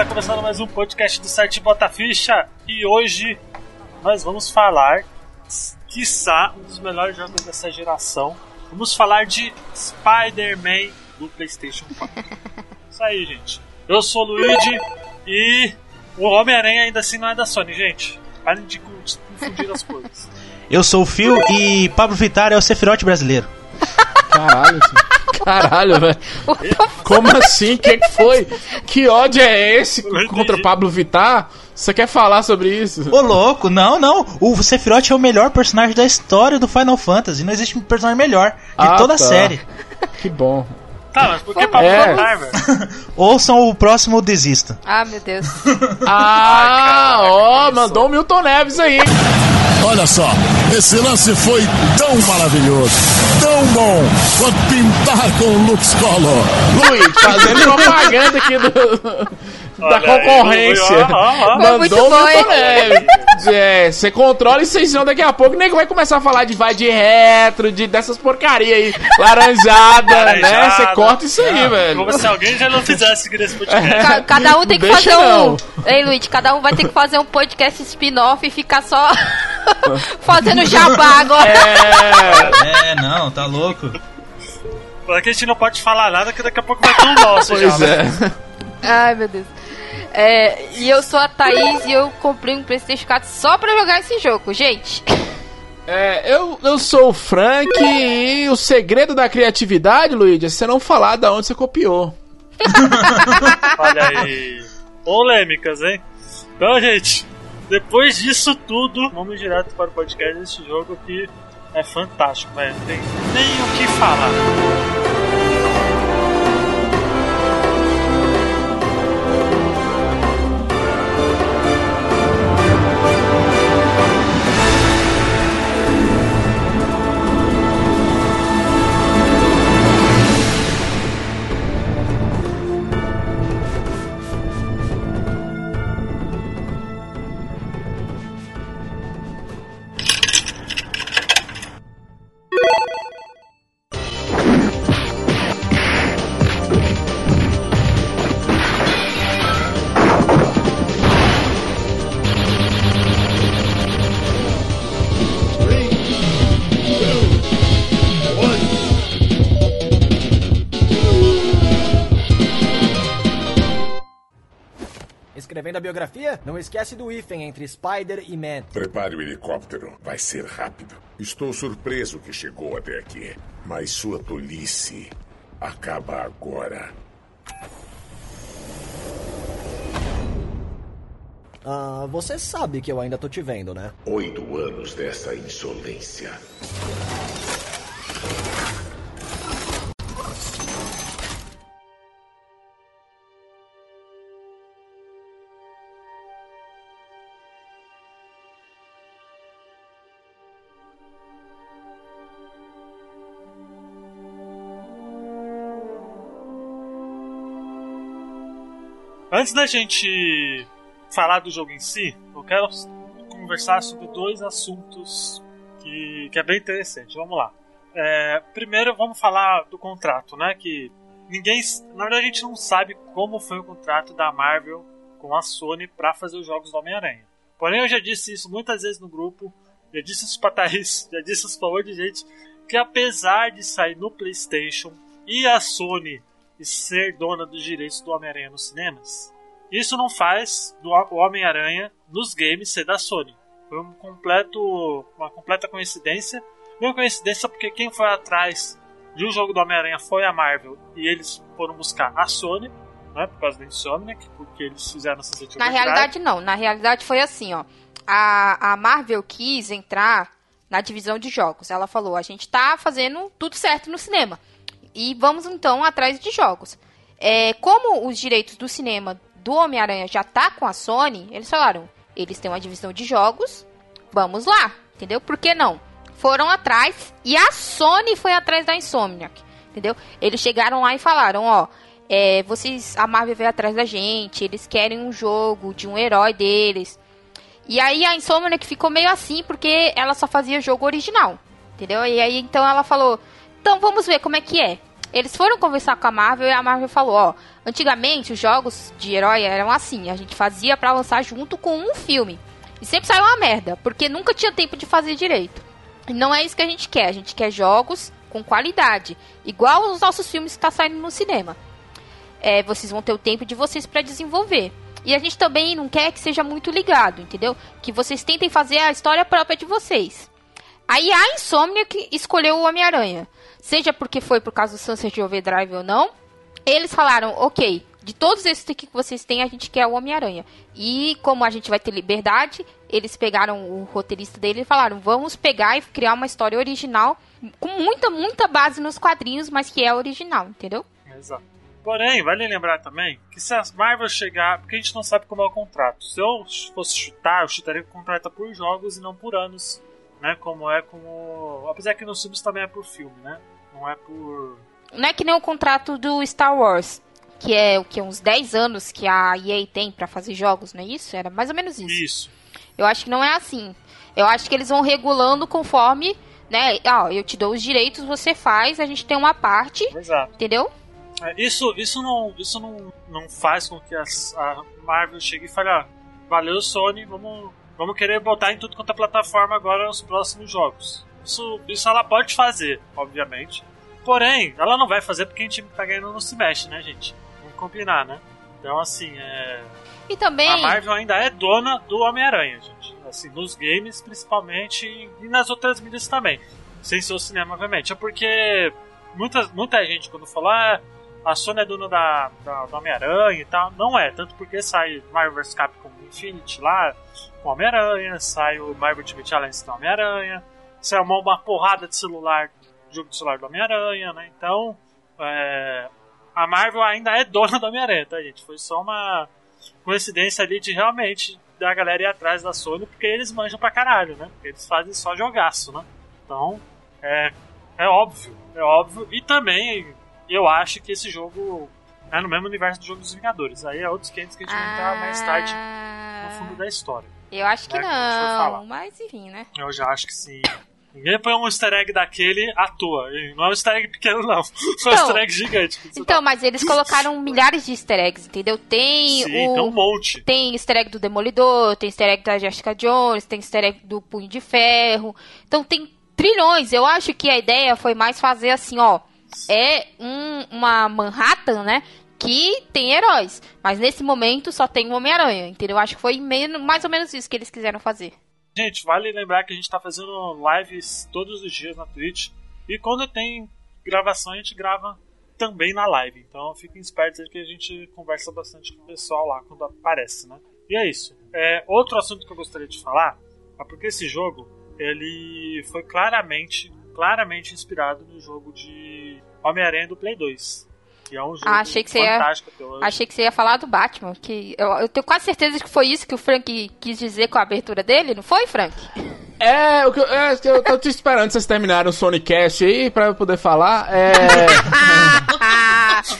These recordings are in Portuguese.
Está começando mais um podcast do site Bota Ficha e hoje nós vamos falar, quiçá, um dos melhores jogos dessa geração. Vamos falar de Spider-Man do PlayStation 4. Isso aí, gente. Eu sou o Luigi e o Homem-Aranha ainda assim não é da Sony, gente. Parem de confundir as coisas. Eu sou o Phil e Pablo Vittar é o Sephiroth brasileiro. Caralho, caralho, velho. Como assim? O que, que foi? Que ódio é esse contra Pablo Vittar? Você quer falar sobre isso? Ô louco, não, não. O Sephiroth é o melhor personagem da história do Final Fantasy. Não existe um personagem melhor de Ah, toda tá. a série. Que bom. Tá, mas por que Pablo É. Velho? Ouçam o próximo Desista. Ah, meu Deus. Ah, ó, mandou o Milton Neves aí. Olha só, esse lance foi tão maravilhoso, tão bom, quanto pintar com o Lux Color. Luiz, fazendo propaganda aqui do, da aí, concorrência. ó, ó, ó. Foi muito Mandou o Milton? Neves. É, você controla e vocês senão daqui a pouco nego vai começar a falar de vai de retro, de dessas porcaria aí, laranjada, né? Laranjada. Você corta isso aí, velho. Como se alguém já não fizesse nesse podcast. Ca- cada um tem que Deixa fazer não. um. Ei, Luiz, cada um vai ter que fazer um podcast spin-off e ficar só fazendo jabá agora. É, É, não, tá louco. Porque a gente não pode falar nada que daqui a pouco vai ter um nosso já. pois né? é. Ai, meu Deus. É, e eu sou a Thaís e eu comprei um PlayStation 4 só pra jogar esse jogo, gente. É, eu, eu sou o Frank e o segredo da criatividade, Luigi, é você não falar da onde você copiou. Olha aí. Polêmicas, hein? Então, gente, depois disso tudo, vamos direto para o podcast desse jogo que é fantástico, velho. Não tem nem o que falar. Escrevendo a biografia, não esquece do hífen entre Spider e Man. Prepare o helicóptero. Vai ser rápido. Estou surpreso que chegou até aqui. Mas sua tolice acaba agora. Ah, você sabe que eu ainda tô te vendo, né? Oito anos dessa insolência. Antes da gente falar do jogo em si, eu quero conversar sobre dois assuntos que, que é bem interessante. Vamos lá. É, primeiro, vamos falar do contrato, né? Que ninguém, na verdade, a gente não sabe como foi o contrato da Marvel com a Sony para fazer os jogos do Homem-Aranha. Porém, eu já disse isso muitas vezes no grupo, já disse isso pra Thaís, já disse isso pra um de gente, que apesar de sair no PlayStation e a Sony ser dona dos direitos do Homem-Aranha nos cinemas, isso não faz do o Homem-Aranha nos games ser da Sony. Foi um completo, uma completa coincidência. Uma coincidência porque quem foi atrás de um jogo do Homem-Aranha foi a Marvel e eles foram buscar a Sony, né, por causa da Insomniac, porque eles fizeram essa Na realidade, não. Na realidade, foi assim, ó. A, a Marvel quis entrar na divisão de jogos. Ela falou: a gente tá fazendo tudo certo no cinema. E vamos então atrás de jogos. É, como os direitos do cinema do Homem-Aranha já tá com a Sony, eles falaram: eles têm uma divisão de jogos, vamos lá, entendeu? Por que não? Foram atrás e a Sony foi atrás da Insomniac, entendeu? Eles chegaram lá e falaram: ó, é, vocês, a Marvel veio atrás da gente, eles querem um jogo de um herói deles. E aí a Insomniac ficou meio assim, porque ela só fazia jogo original, entendeu? E aí então ela falou, então vamos ver como é que é. Eles foram conversar com a Marvel e a Marvel falou, ó, antigamente os jogos de herói eram assim, a gente fazia para lançar junto com um filme. E sempre saiu uma merda, porque nunca tinha tempo de fazer direito. E não é isso que a gente quer, a gente quer jogos com qualidade, igual os nossos filmes que tá saindo no cinema. É, vocês vão ter o tempo de vocês para desenvolver. E a gente também não quer que seja muito ligado, entendeu? Que vocês tentem fazer a história própria de vocês. Aí a Insomnia que escolheu o Homem-Aranha. Seja porque foi por causa do Sunset Overdrive ou não, eles falaram, ok, de todos esses que vocês têm, a gente quer o Homem-Aranha. E como a gente vai ter liberdade, eles pegaram o roteirista dele e falaram, vamos pegar e criar uma história original com muita, muita base nos quadrinhos, mas que é original, entendeu? Exato. Porém, vale lembrar também que se as Marvel chegar, porque a gente não sabe como é o contrato. Se eu fosse chutar, eu chutaria que o contrato é por jogos e não por anos, né? Como é como. Apesar que nos filmes também é por filme, né? Não é por. Não é que nem o contrato do Star Wars, que é o que uns 10 anos que a EA tem para fazer jogos, não é isso? Era mais ou menos isso. Isso. Eu acho que não é assim. Eu acho que eles vão regulando conforme, né? Ó, eu te dou os direitos, você faz, a gente tem uma parte, Exato. entendeu? É, Isso, isso, não, isso não, não faz com que as- a Marvel chegue e fale, ó, valeu Sony, vamos, vamos querer botar em tudo quanto é plataforma agora os próximos jogos. Isso, isso ela pode fazer, obviamente. Porém, ela não vai fazer porque a time que tá ganhando não se mexe, né, gente? Vamos combinar, né? Então, assim, é... E também. a Marvel ainda é dona do Homem-Aranha, gente. Assim, nos games, principalmente, e nas outras mídias também. Sem ser o cinema, obviamente. É porque muita, muita gente, quando fala, ah, a Sony é dona da, da, do Homem-Aranha e tal, não é. Tanto porque sai Marvel vs Capcom Infinity lá, com Homem-Aranha, sai o Marvel Ultimate Alliance do Homem-Aranha, sai uma, uma porrada de celular, jogo de celular do Homem-Aranha, né? Então, é, a Marvel ainda é dona do Homem-Aranha, tá, gente? Foi só uma coincidência ali de realmente da galera ir atrás da Sony, porque eles manjam pra caralho, né? Porque eles fazem só jogaço, né? Então, é, é óbvio, é óbvio. E também, eu acho que esse jogo é no mesmo universo do jogo dos Vingadores. Aí é outros 500 que a gente vai entrar mais tarde no fundo da história. Eu acho que É, falar. não, mas enfim, né? Eu já acho que sim. Ninguém põe um easter egg daquele à toa. Não é um easter egg pequeno, não. É um Então, easter egg gigante. Então, tá- mas eles colocaram milhares de easter eggs, entendeu? Tem Sim, tem um o. monte. Tem easter egg do Demolidor, tem easter egg da Jessica Jones, tem easter egg do Punho de Ferro. Então tem trilhões. Eu acho que a ideia foi mais fazer assim, ó. É um- uma Manhattan, né? Que tem heróis. Mas nesse momento só tem o Homem-Aranha, entendeu? Eu acho que foi meio, mais ou menos isso que eles quiseram fazer. Gente, vale lembrar que a gente tá fazendo lives todos os dias na Twitch. E quando tem gravação, a gente grava também na live. Então fiquem espertos que a gente conversa bastante com o pessoal lá quando aparece, né? E é isso. É, outro assunto que eu gostaria de falar é porque esse jogo ele foi claramente, claramente inspirado no jogo de Homem-Aranha do Play 2. Que é um jogo Ah, achei que você ia- fantástico até hoje. Achei que você ia falar do Batman, que eu, eu tenho quase certeza de que foi isso que o Frank quis dizer com a abertura dele, não foi, Frank? É, o que eu, é, eu tô te esperando vocês terminarem o Sonicast aí pra eu poder falar. É.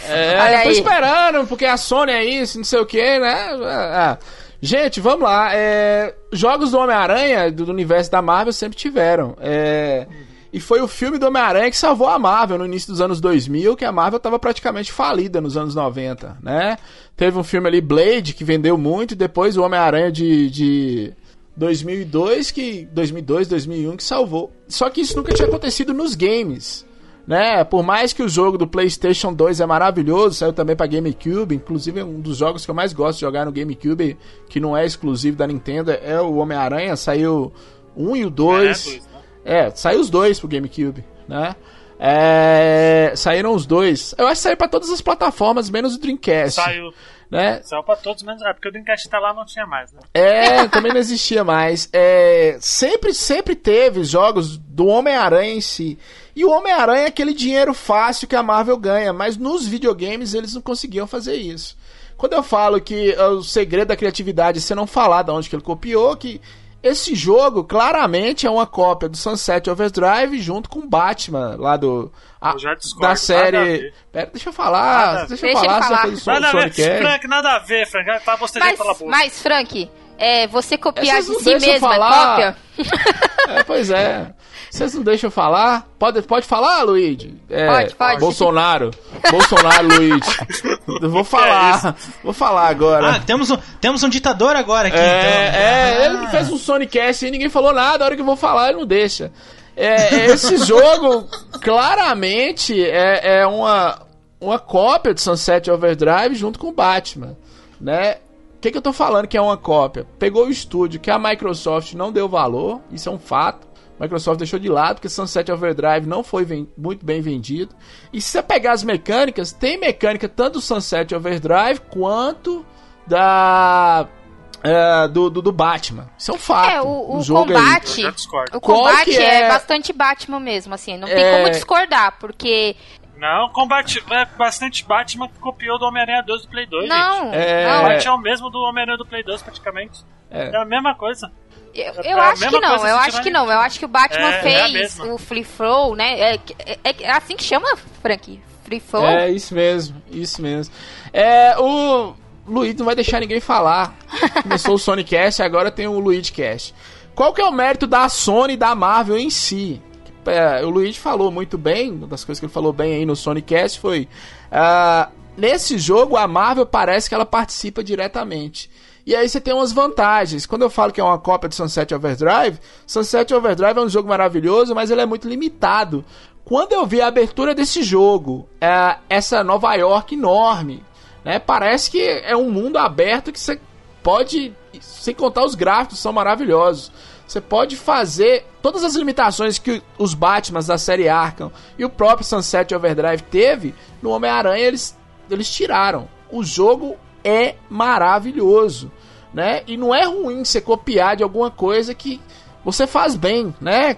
É, eu tô esperando, porque a Sony é isso, não sei o que, né? É, é. Gente, vamos lá. é, jogos do Homem-Aranha, do, do universo da Marvel, sempre tiveram. É, e foi o filme do Homem-Aranha que salvou a Marvel no início dos anos 2000, que a Marvel tava praticamente falida nos anos 90, né? Teve um filme ali, Blade, que vendeu muito, e depois o Homem-Aranha de, de 2002, que 2002, 2001, que salvou. Só que isso nunca tinha acontecido nos games né? Por mais que o jogo do PlayStation 2 é maravilhoso, saiu também para GameCube, inclusive um dos jogos que eu mais gosto de jogar no GameCube, que não é exclusivo da Nintendo, é o Homem-Aranha, saiu um e o É, dois. dois, né? É, saiu os dois pro GameCube, né? É, saíram os dois. Eu acho que saiu pra todas as plataformas, menos o Dreamcast. Saiu, Né? saiu pra todos, menos. É, porque o Dreamcast tá lá não tinha mais, né? É, também não existia mais. É, sempre, sempre teve jogos do Homem-Aranha em si. E o Homem-Aranha é aquele dinheiro fácil que a Marvel ganha, mas nos videogames eles não conseguiam fazer isso. Quando eu falo que é, o segredo da criatividade é você não falar de onde que ele copiou, que esse jogo claramente é uma cópia do Sunset Overdrive junto com Batman lá do a- Eu já discordo, da nada a série. Pera, deixa eu Nada a falar, ver. deixa eu Deixa falar, falar. Nada a ver. Frank, nada a ver, Frank. Tá bostejando Mas, pela boca. mas Frank, é, você copiar Essas de si mesmo é falar. cópia? É, pois é. Vocês não deixam falar? Pode, pode falar, Luigi? É, Pode, pode. Bolsonaro. Bolsonaro, Luigi. Eu vou falar. vou falar agora. Ah, temos um, temos um ditador agora aqui, É, então. é, Ah. ele fez um Sonicast e ninguém falou nada, a hora que eu vou falar ele não deixa. É, esse jogo, claramente, é, é uma, uma cópia de Sunset Overdrive junto com o Batman, né? O que, que eu tô falando que é uma cópia? Pegou o estúdio que a Microsoft não deu valor, isso é um fato. Microsoft deixou de lado porque Sunset Overdrive não foi muito bem vendido. E se você pegar as mecânicas, tem mecânica tanto do Sunset Overdrive quanto da é, do, do, do Batman. Isso é um fato. É, o, o jogo aí. combate. Discordo. O combate é... é- bastante Batman mesmo, assim. Não tem É. como discordar, porque. Não, combate é bastante Batman que copiou do Homem-Aranha 2 do Play 2, Não, gente. É. não. O Batman é o mesmo do Homem-Aranha do Play 2, praticamente. É. É a mesma coisa. Eu, É eu a acho que não, eu acho que não. Eu acho que o Batman É, é fez mesma. o Free Flow, né? É, é- é assim que chama, Frank? Free Flow? É, isso mesmo, isso mesmo. É, o Luigi não vai deixar ninguém falar. Começou o Sonicast, agora tem o Luigi Cast. Qual que é o mérito da Sony e da Marvel em si? É, o Luigi falou muito bem, uma das coisas que ele falou bem aí no Sonicast foi... ah, nesse jogo, a Marvel parece que ela participa diretamente. E aí você tem umas vantagens. Quando eu falo que é uma cópia de Sunset Overdrive, Sunset Overdrive é um jogo maravilhoso, mas ele é muito limitado. Quando eu vi a abertura desse jogo, é, essa Nova York enorme, né? Parece que é um mundo aberto que você pode, sem contar os gráficos, são maravilhosos. Você pode fazer todas as limitações que os Batmans da série Arkham e o próprio Sunset Overdrive teve no Homem-Aranha, eles, eles tiraram. O jogo é maravilhoso, né? E não é ruim você copiar de alguma coisa que você faz bem, né?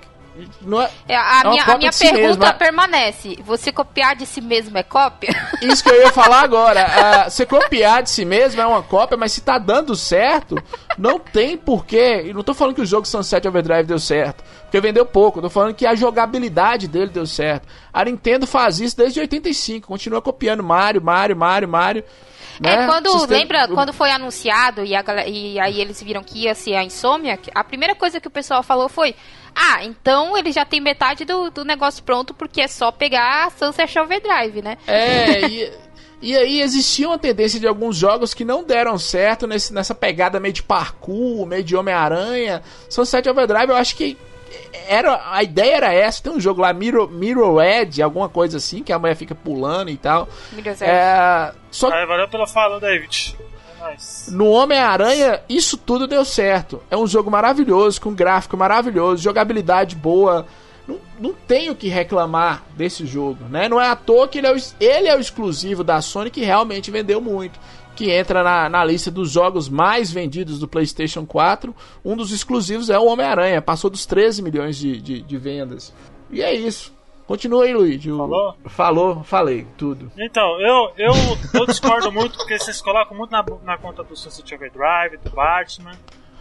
Não é, É, a, É minha, a minha si pergunta mesma. permanece. Você copiar de si mesmo é cópia? Isso que eu ia falar agora. Ah, você copiar de si mesmo é uma cópia, mas se tá dando certo, não tem porquê. E não tô falando que o jogo Sunset Overdrive deu certo, porque vendeu pouco. Eu tô falando que a jogabilidade dele deu certo. A Nintendo faz isso desde 85, continua copiando Mario, Mario, Mario, Mario. Né? É, quando, Sistema- lembra quando foi anunciado e, a e aí eles viram que ia ser a Insomnia, a primeira coisa que o pessoal falou foi: Ah, então ele já tem metade do, do negócio pronto porque é só pegar a Sunset Overdrive, né? É, e, e aí existia uma tendência de alguns jogos que não deram certo nesse, nessa pegada meio de parkour, meio de Homem-Aranha. Sunset Overdrive, eu acho que era, a ideia era essa. Tem um jogo lá, Mirror, Mirror Edge, alguma coisa assim, que a mulher fica pulando e tal. É. Só valeu pelo falo, David. No Homem-Aranha, isso tudo deu certo. É um jogo maravilhoso, com gráfico maravilhoso, jogabilidade boa. Não, não tenho o que reclamar desse jogo, né? Não é à toa que ele é, o, ele é o exclusivo da Sony que realmente vendeu muito. Que entra na, na lista dos jogos mais vendidos do PlayStation 4. Um dos exclusivos é o Homem-Aranha, passou dos 13 milhões de, de, de vendas. E é isso. Continua aí, Luigi. O- Falou? Falou, falei, tudo. Então, eu, eu, eu discordo muito porque vocês colocam muito na, na conta do Sunset Overdrive, do Batman,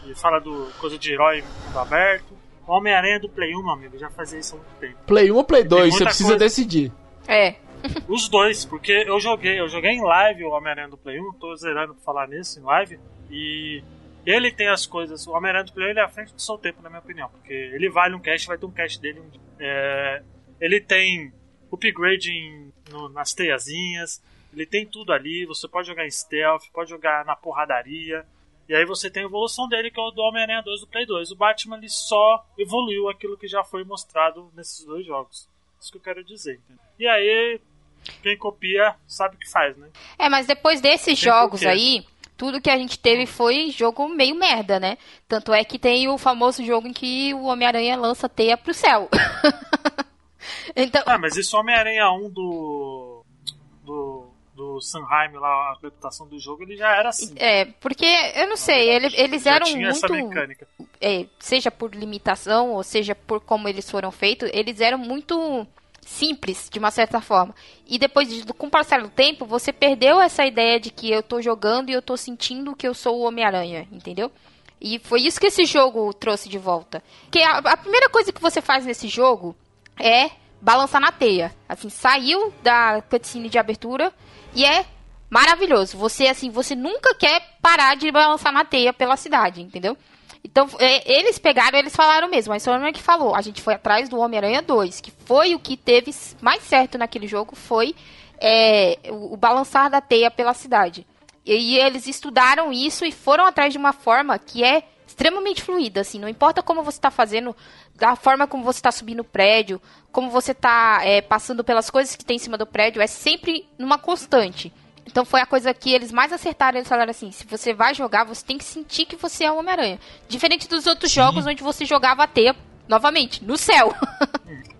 e fala do coisa de herói mundo aberto. Homem-Aranha do Play 1, meu amigo, já fazia isso há muito tempo. Play 1 ou Play 2, você precisa coisa. decidir. É. Os dois, porque eu joguei, eu joguei em live o Homem-Aranha do Play 1, tô zerando pra falar nisso em live, e ele tem as coisas, o Homem-Aranha do Play 1 ele é à frente do seu tempo, na minha opinião, porque ele vale um cast, vai ter um cast dele. É, ele tem upgrade em- no- nas teiazinhas, ele tem tudo ali, você pode jogar em stealth, pode jogar na porradaria, e aí você tem a evolução dele, que é o do Homem-Aranha 2 do Play 2. O Batman ele só evoluiu aquilo que já foi mostrado nesses dois jogos. Isso que eu quero dizer. entendeu? E aí, quem copia sabe o que faz, né? É, mas depois desses Tem jogos porquê. aí, tudo que a gente teve foi jogo meio merda, né? Tanto é que tem o famoso jogo em que o Homem-Aranha lança teia pro céu. então, Ah, mas esse Homem-Aranha 1 do. do. do Sanheim lá, a reputação do jogo, ele já era assim. é, porque eu não sei, ele- eles já eram tinha essa muito. mecânica. é, seja por limitação ou seja por como eles foram feitos, eles eram muito simples, de uma certa forma. E depois, de, com o passar do tempo, você perdeu essa ideia de que eu tô jogando e eu tô sentindo que eu sou o Homem-Aranha, entendeu? E foi isso que esse jogo trouxe de volta. Que a, a primeira coisa que você faz nesse jogo é balançar na teia. Assim, saiu da cutscene de abertura e é maravilhoso. Você, assim, você nunca quer parar de balançar na teia pela cidade, entendeu? Então, é, eles pegaram, eles falaram mesmo, a Insomniac que falou, a gente foi atrás do Homem-Aranha 2, que foi o que teve mais certo naquele jogo, foi é, o, o balançar da teia pela cidade. E, e eles estudaram isso e foram atrás de uma forma que é extremamente fluida, assim, não importa como você está fazendo, da forma como você está subindo o prédio, como você está é, passando pelas coisas que tem em cima do prédio, é sempre numa constante. Então foi a coisa que eles mais acertaram. Eles falaram assim: se você vai jogar, você tem que sentir que você é o Homem-Aranha. Diferente dos outros Sim. jogos onde você jogava a teia novamente, no céu.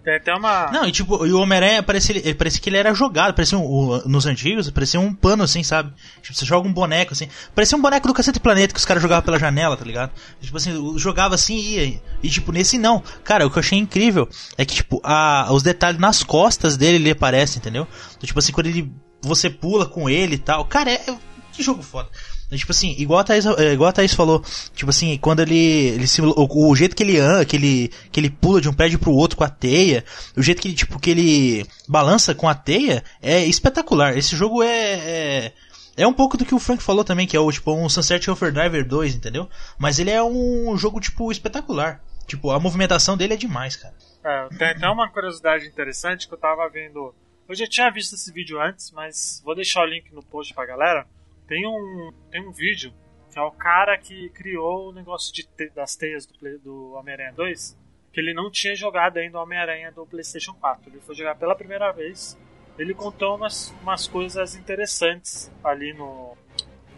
Tem até uma. Não, e tipo, e o Homem-Aranha parecia, ele- parecia que ele era jogado, parecia um, o- nos antigos, parecia um pano assim, sabe? Tipo, você joga um boneco assim, parecia um boneco do Cacete Planeta que os caras jogavam pela janela, tá ligado? Tipo assim, jogava assim e ia. E tipo, nesse não. Cara, o que eu achei incrível é que, tipo, a, os detalhes nas costas dele ele aparecem, entendeu? Então, tipo assim, quando ele. Você pula com ele e tal. Cara, é. é- Que jogo foda. É, Tipo assim, igual a Thaís, é, igual a Thaís falou, tipo assim, quando ele, ele se, o, o jeito que ele anda, que ele, que ele pula de um prédio pro outro com a teia, o jeito que ele, tipo, que ele balança com a teia, é espetacular. Esse jogo é, é, é um pouco do que o Frank falou também, que é o, tipo, um Sunset Overdriver 2, entendeu? Mas ele é um jogo, tipo, espetacular. Tipo, a movimentação dele é demais, cara. É, tem até uma curiosidade interessante que eu tava vendo. Eu já tinha visto esse vídeo antes, mas vou deixar o link no post pra galera. Tem um, tem um vídeo que é o cara que criou o negócio de te- das teias do, do Homem-Aranha 2, que ele não tinha jogado ainda o Homem-Aranha do PlayStation 4. Ele foi jogar pela primeira vez. Ele contou umas, umas coisas interessantes ali no,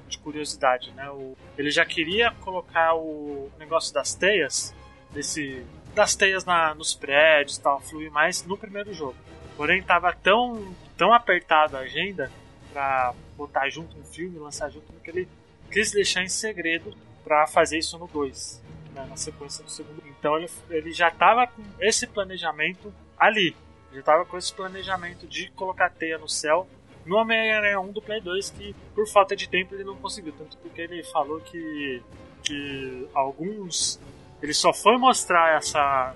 de curiosidade, né? O, ele já queria colocar o negócio das teias, desse das teias na, nos prédios, tal, fluir mais no primeiro jogo. Porém, tava tão tão apertado a agenda pra botar junto um filme, lançar junto, que ele quis deixar em segredo pra fazer isso no 2, né, na sequência do segundo. Então ele, ele já tava com esse planejamento ali. Já tava com esse planejamento de colocar teia no céu no Homem-Aranha 1 do Play 2, que por falta de tempo ele não conseguiu. Tanto porque ele falou que, que alguns. Ele só foi mostrar essa,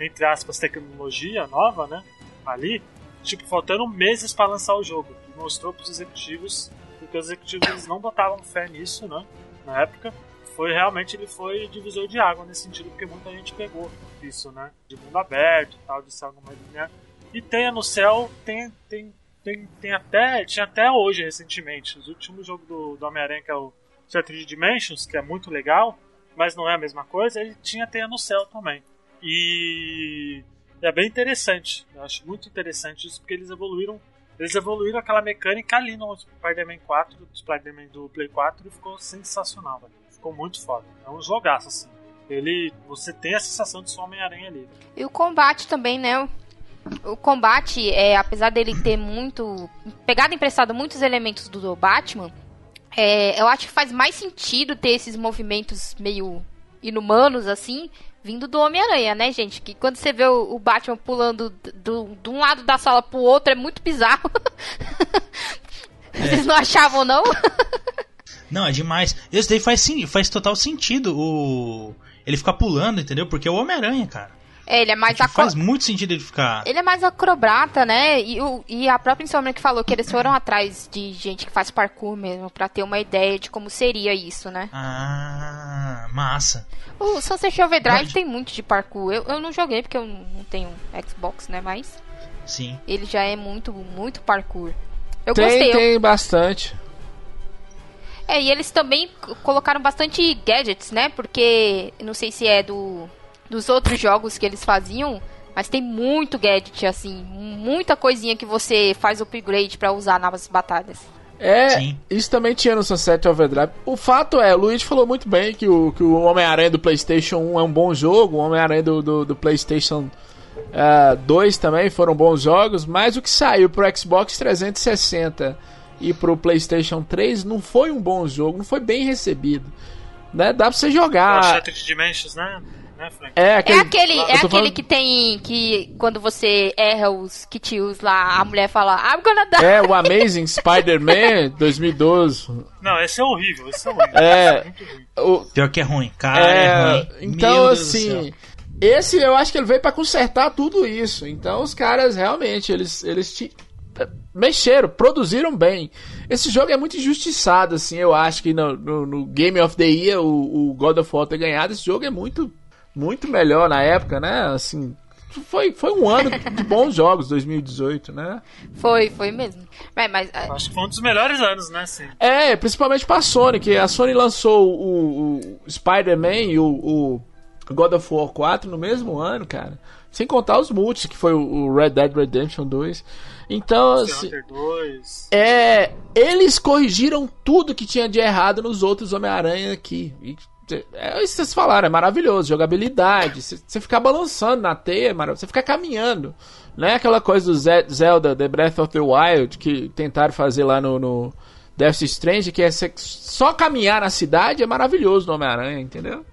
entre aspas, tecnologia nova, né? Ali, tipo, faltando meses para lançar o jogo. E mostrou pros executivos, porque os executivos não botavam fé nisso, né? Na época. Foi realmente, ele foi divisor de água nesse sentido, porque muita gente pegou isso, né? De mundo aberto tal, de céu numa linha. E tenha no céu, tem, tem, tem, tem até. Tinha até hoje recentemente. Os últimos jogos do, do Homem-Aranha, que é o Shattered Dimensions, que é muito legal, mas não é a mesma coisa, ele tinha teia no céu também. E é bem interessante. Eu acho muito interessante isso, porque eles evoluíram. Eles evoluíram aquela mecânica ali no Spider-Man 4, do Spider-Man do Play 4 e ficou sensacional, velho. Ficou muito foda. É um jogaço, assim. Ele. Você tem a sensação de ser Homem-Aranha ali. E o combate também, né? O combate, é, apesar dele ter muito. pegado emprestado muitos elementos do Batman, é, eu acho que faz mais sentido ter esses movimentos meio inumanos, assim, vindo do Homem-Aranha, né, gente? Que quando você vê o, Batman pulando do, de um lado da sala pro outro é muito bizarro. Vocês não achavam, não? Não, é demais. Isso daí faz, sim, faz total sentido o. Ele ficar pulando, entendeu? Porque é o Homem-Aranha, cara. É, ele é mais Tipo, aco- faz muito sentido ele ficar. Ele é mais acrobata, né? E, o, e a própria Insomnia que falou que eles foram atrás de gente que faz parkour mesmo, pra ter uma ideia de como seria isso, né? Ah, massa. O Sunset Overdrive Mas- tem muito de parkour. Eu, eu não joguei porque eu não tenho Xbox, né? Mas Sim. ele já é muito, muito parkour. Eu Tem, gostei. eu- tem bastante. É, e eles também colocaram bastante gadgets, né? Porque não sei se é do dos outros jogos que eles faziam, mas tem muito gadget assim, muita coisinha que você faz upgrade pra usar nas batalhas. É, Sim. isso também tinha no Sunset Overdrive. O fato é, o Luigi falou muito bem que o, que o Homem-Aranha do PlayStation 1 é um bom jogo, o Homem-Aranha do, do, do PlayStation ah, 2 também foram bons jogos, mas o que saiu pro Xbox 360 e pro PlayStation 3 não foi um bom jogo, não foi bem recebido. Né? Dá pra você Ah, jogar. Shattered Dimensions, né? Né Frank? É É aquele, aquele, eu é aquele falando- que tem que quando você erra os kitios lá, a mulher fala I'm gonna die. É, o Amazing Spider-Man 2012. Não, esse é horrível, esse é horrível. É. É muito ruim. O, Pior que é ruim. Cara, é, É, ruim. então Meu assim, esse eu acho que ele veio pra consertar tudo isso. Então os caras realmente, eles eles ti- mexeram, produziram bem. Esse jogo é muito injustiçado, assim, eu acho que no, no, no Game of the Year o, o, God of War ter ganhado, esse jogo é muito, muito melhor na época, né? Assim, foi, foi um ano de bons jogos, 2018, né? Foi, foi mesmo. Mas, mas, Acho que foi um dos melhores anos, né? Sim. É, principalmente pra Sony, que a Sony lançou o, o Spider-Man e o, o God of War 4 no mesmo ano, cara. Sem contar os multis, que foi o Red Dead Redemption 2. Então, assim, é, eles corrigiram tudo que tinha de errado nos outros Homem-Aranha aqui. E, é isso que vocês falaram, é maravilhoso. Jogabilidade, você ficar balançando na teia, você ficar caminhando. Não é aquela coisa do Zelda The Breath of the Wild que tentaram fazer lá no, no Death Strange, que é só caminhar na cidade é maravilhoso no Homem-Aranha, entendeu?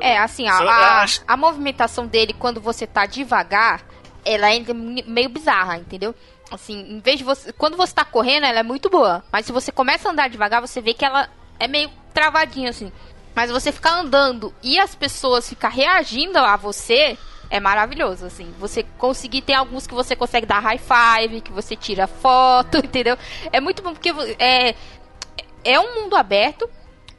É, é assim, a, a, a movimentação dele quando você tá devagar ela é meio bizarra, entendeu? Assim, em vez de você. Quando você tá correndo, ela é muito boa. Mas se você começa a andar devagar, você vê que ela é meio travadinha, assim. Mas você ficar andando e as pessoas ficar reagindo a você é maravilhoso, assim. Você conseguir, tem alguns que você consegue dar high five, que você tira foto, entendeu? É muito bom porque é, é um mundo aberto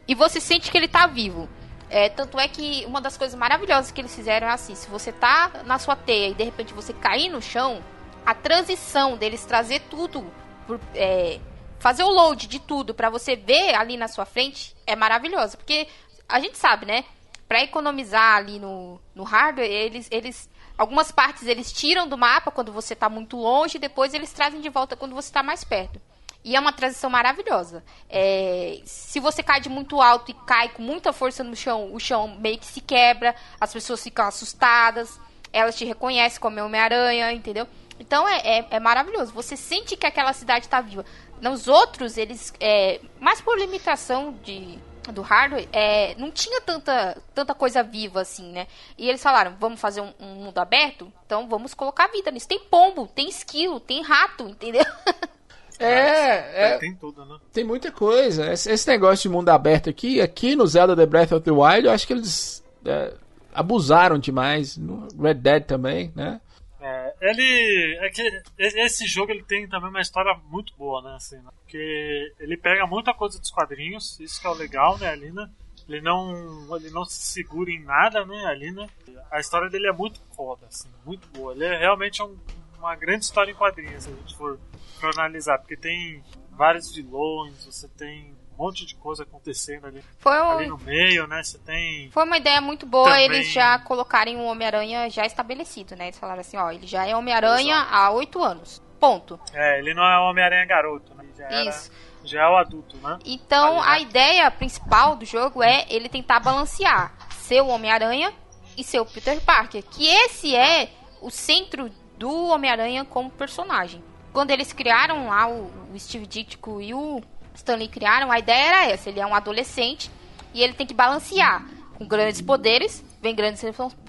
e você sente que ele tá vivo. É, tanto é que uma das coisas maravilhosas que eles fizeram é assim: se você tá na sua teia e de repente você cair no chão, a transição deles trazer tudo, por, é, fazer o load de tudo para você ver ali na sua frente é maravilhosa. Porque a gente sabe, né? Para economizar ali no, no hardware, eles, eles. Algumas partes eles tiram do mapa quando você está muito longe, e depois eles trazem de volta quando você está mais perto. E é uma transição maravilhosa. É, se você cai de muito alto e cai com muita força no chão, o chão meio que se quebra, as pessoas ficam assustadas, elas te reconhecem como Homem-Aranha, entendeu? Então é, é, é, maravilhoso. Você sente que aquela cidade está viva. Nos outros, eles. É, mais por limitação de, do hardware, é, não tinha tanta, tanta coisa viva assim, né? E eles falaram: vamos fazer um, um mundo aberto? Então vamos colocar vida nisso. Tem pombo, tem esquilo, tem rato, entendeu? É, é, Tem tudo, né? Tem muita coisa. Esse, esse, negócio de mundo aberto aqui, aqui no Zelda The Breath of the Wild, eu acho que eles é, abusaram demais. No Red Dead também, né? É, ele. É que esse jogo ele tem também uma história muito boa, né? Assim, né? Porque ele pega muita coisa dos quadrinhos, isso que é o legal, né, ali, né? Ele não, ele não se segura em nada, né, ali, né? A história dele é muito foda, assim, muito boa. Ele é realmente um, uma grande história em quadrinhos, se a gente for analisar, porque tem vários vilões, você tem monte de coisa acontecendo ali, Foi ali no meio, né? Você tem. Foi uma ideia muito boa Também... eles já colocarem o Homem-Aranha já estabelecido, né? Eles falaram assim, ó, ele já é Homem-Aranha há oito anos. Ponto. É, ele não é Homem-Aranha garoto, né? Já Isso. Era, já é o adulto, né? Então, a ideia principal do jogo é ele tentar balancear ser o Homem-Aranha e ser o Peter Parker. Que esse é o centro do Homem-Aranha como personagem quando eles criaram lá, o, o Steve Ditko e o Stanley criaram, a ideia era essa: ele é um adolescente e ele tem que balancear. Com grandes poderes, vem grandes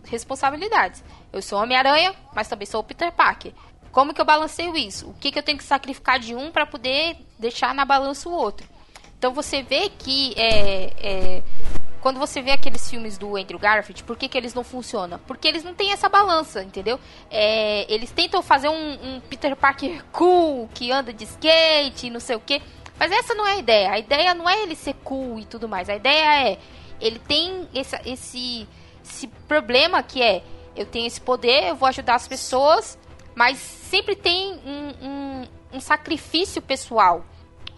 responsabilidades. Eu sou Homem-Aranha, mas também sou Peter Parker. Como que eu balanceio isso? O que, que eu tenho que sacrificar de um para poder deixar na balança o outro? Então você vê que é, é, quando você vê aqueles filmes do Andrew Garfield, por que, que eles não funcionam? Porque eles não têm essa balança, entendeu? É, eles tentam fazer um, um, Peter Parker cool, que anda de skate, não sei o quê. Mas essa não é a ideia. A ideia não é ele ser cool e tudo mais. A ideia é, ele tem esse, esse, problema que é, eu tenho esse poder, eu vou ajudar as pessoas, mas sempre tem um, um, um sacrifício pessoal.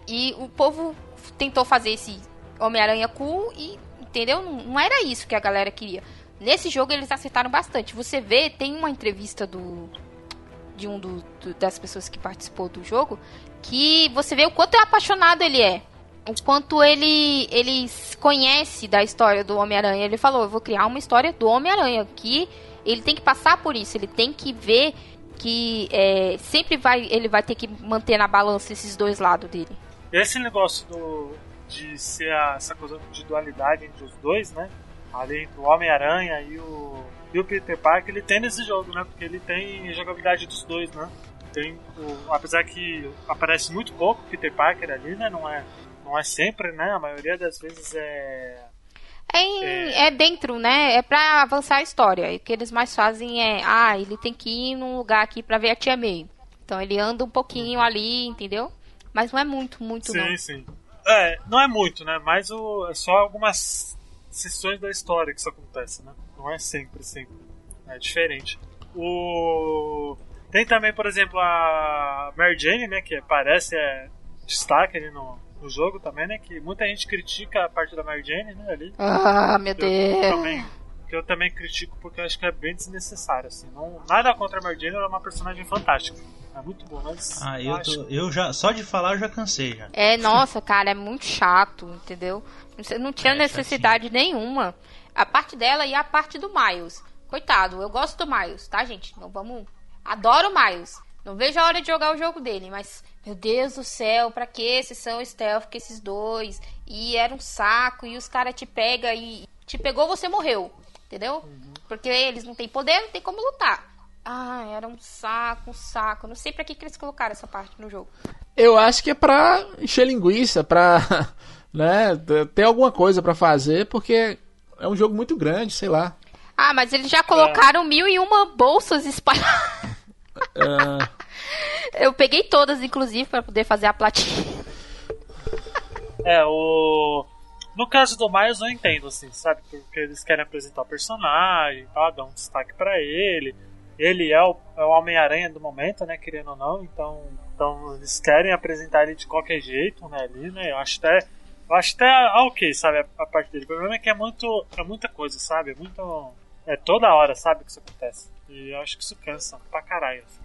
E o povo tentou fazer esse Homem-Aranha cool e Entendeu? Não, não era isso que a galera queria. Nesse jogo eles acertaram bastante. Você vê, tem uma entrevista do de um do, do, das pessoas que participou do jogo que você vê o quanto é apaixonado ele é. O quanto ele ele conhece da história do Homem-Aranha. Ele falou: "Eu vou criar uma história do Homem-Aranha que ele tem que passar por isso, ele tem que ver que é, sempre vai ele vai ter que manter na balança esses dois lados dele. Esse negócio do de ser a, essa coisa de dualidade entre os dois, né? Ali entre o Homem-Aranha e o, e o Peter Parker, ele tem nesse jogo, né? Porque ele tem jogabilidade dos dois, né? Tem o, apesar que aparece muito pouco Peter Parker ali, né? Não é, não é sempre, né? A maioria das vezes é é, em, é. é, dentro, né? É pra avançar a história. E o que eles mais fazem é, ah, ele tem que ir num lugar aqui pra ver a Tia May. Então ele anda um pouquinho ali, entendeu? Mas não é muito, muito Sim, não. sim. É, não é muito, né? Mas o, é só algumas sessões da história que isso acontece, né? Não é sempre, sempre. É diferente. O... Tem também, por exemplo, a Mary Jane, né? Que parece é, destaque ali no, no jogo também, né? Que muita gente critica a parte da Mary Jane, né? Ali. Ah, meu Eu Deus. também, que eu também critico porque eu acho que é bem desnecessário, assim. Não, nada contra a Mary Jane, ela é uma personagem fantástica. É muito boa, mas. Ah, eu, tô, eu já. Só de falar eu já cansei já. É, nossa, cara, é muito chato, entendeu? Não- Não tinha É, necessidade nenhuma. A parte dela e a parte do Miles. Coitado, eu gosto do Miles, tá, gente? Não vamos. Adoro o Miles. Não vejo a hora de jogar o jogo dele, mas, meu Deus do céu, pra que esses são stealth que esses dois? E era um saco, e os caras te pegam e. Te pegou, você morreu. Entendeu? Porque eles não têm poder, não tem como lutar. Ah, era um saco, um saco. Não sei pra que, que eles colocaram essa parte no jogo. Eu acho que é pra encher linguiça, pra né, ter alguma coisa pra fazer, porque é um jogo muito grande, sei lá. Ah, mas eles já colocaram mil e uma bolsas espalhadas. Eu peguei todas, inclusive, pra poder fazer a platina. É, o. No caso do Miles eu entendo, assim, sabe? Porque eles querem apresentar o personagem, tá? Dar um destaque pra ele. Ele é o, é o Homem-Aranha do momento, né? Querendo ou não, então, então eles querem apresentar ele de qualquer jeito, né? Ali, né? Eu acho até. Eu acho até ah, ok, sabe? A, a parte dele. O problema é que é muito. É muita coisa, sabe? É muito. É toda hora, sabe? Que isso acontece. E eu acho que isso cansa pra caralho, assim.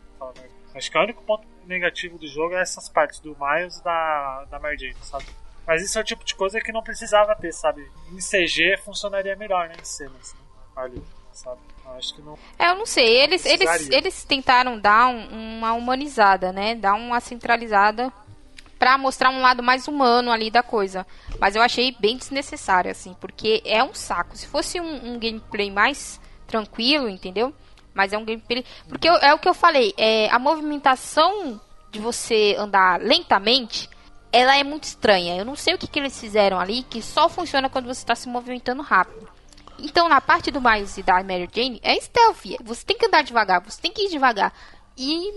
Acho que o único ponto negativo do jogo é essas partes do Miles e da, da Mary Jane, sabe? Mas isso é o tipo de coisa que não precisava ter, sabe? Em CG funcionaria melhor, né? Em cenas, né? Ali, sabe? Eu acho que não. É, eu não sei. Eles, eles, eles tentaram dar um- uma humanizada, né? Dar uma centralizada pra mostrar um lado mais humano ali da coisa. Mas eu achei bem desnecessário, assim, porque é um saco. Se fosse um, um gameplay mais tranquilo, entendeu? Mas é um gameplay. Porque é o que eu falei, é, a movimentação de você andar lentamente, ela é muito estranha. Eu não sei o que, que eles fizeram ali, que só funciona quando você está se movimentando rápido. Então, na parte do Miles e da Mary Jane, é stealth. Você tem que andar devagar, você tem que ir devagar. E,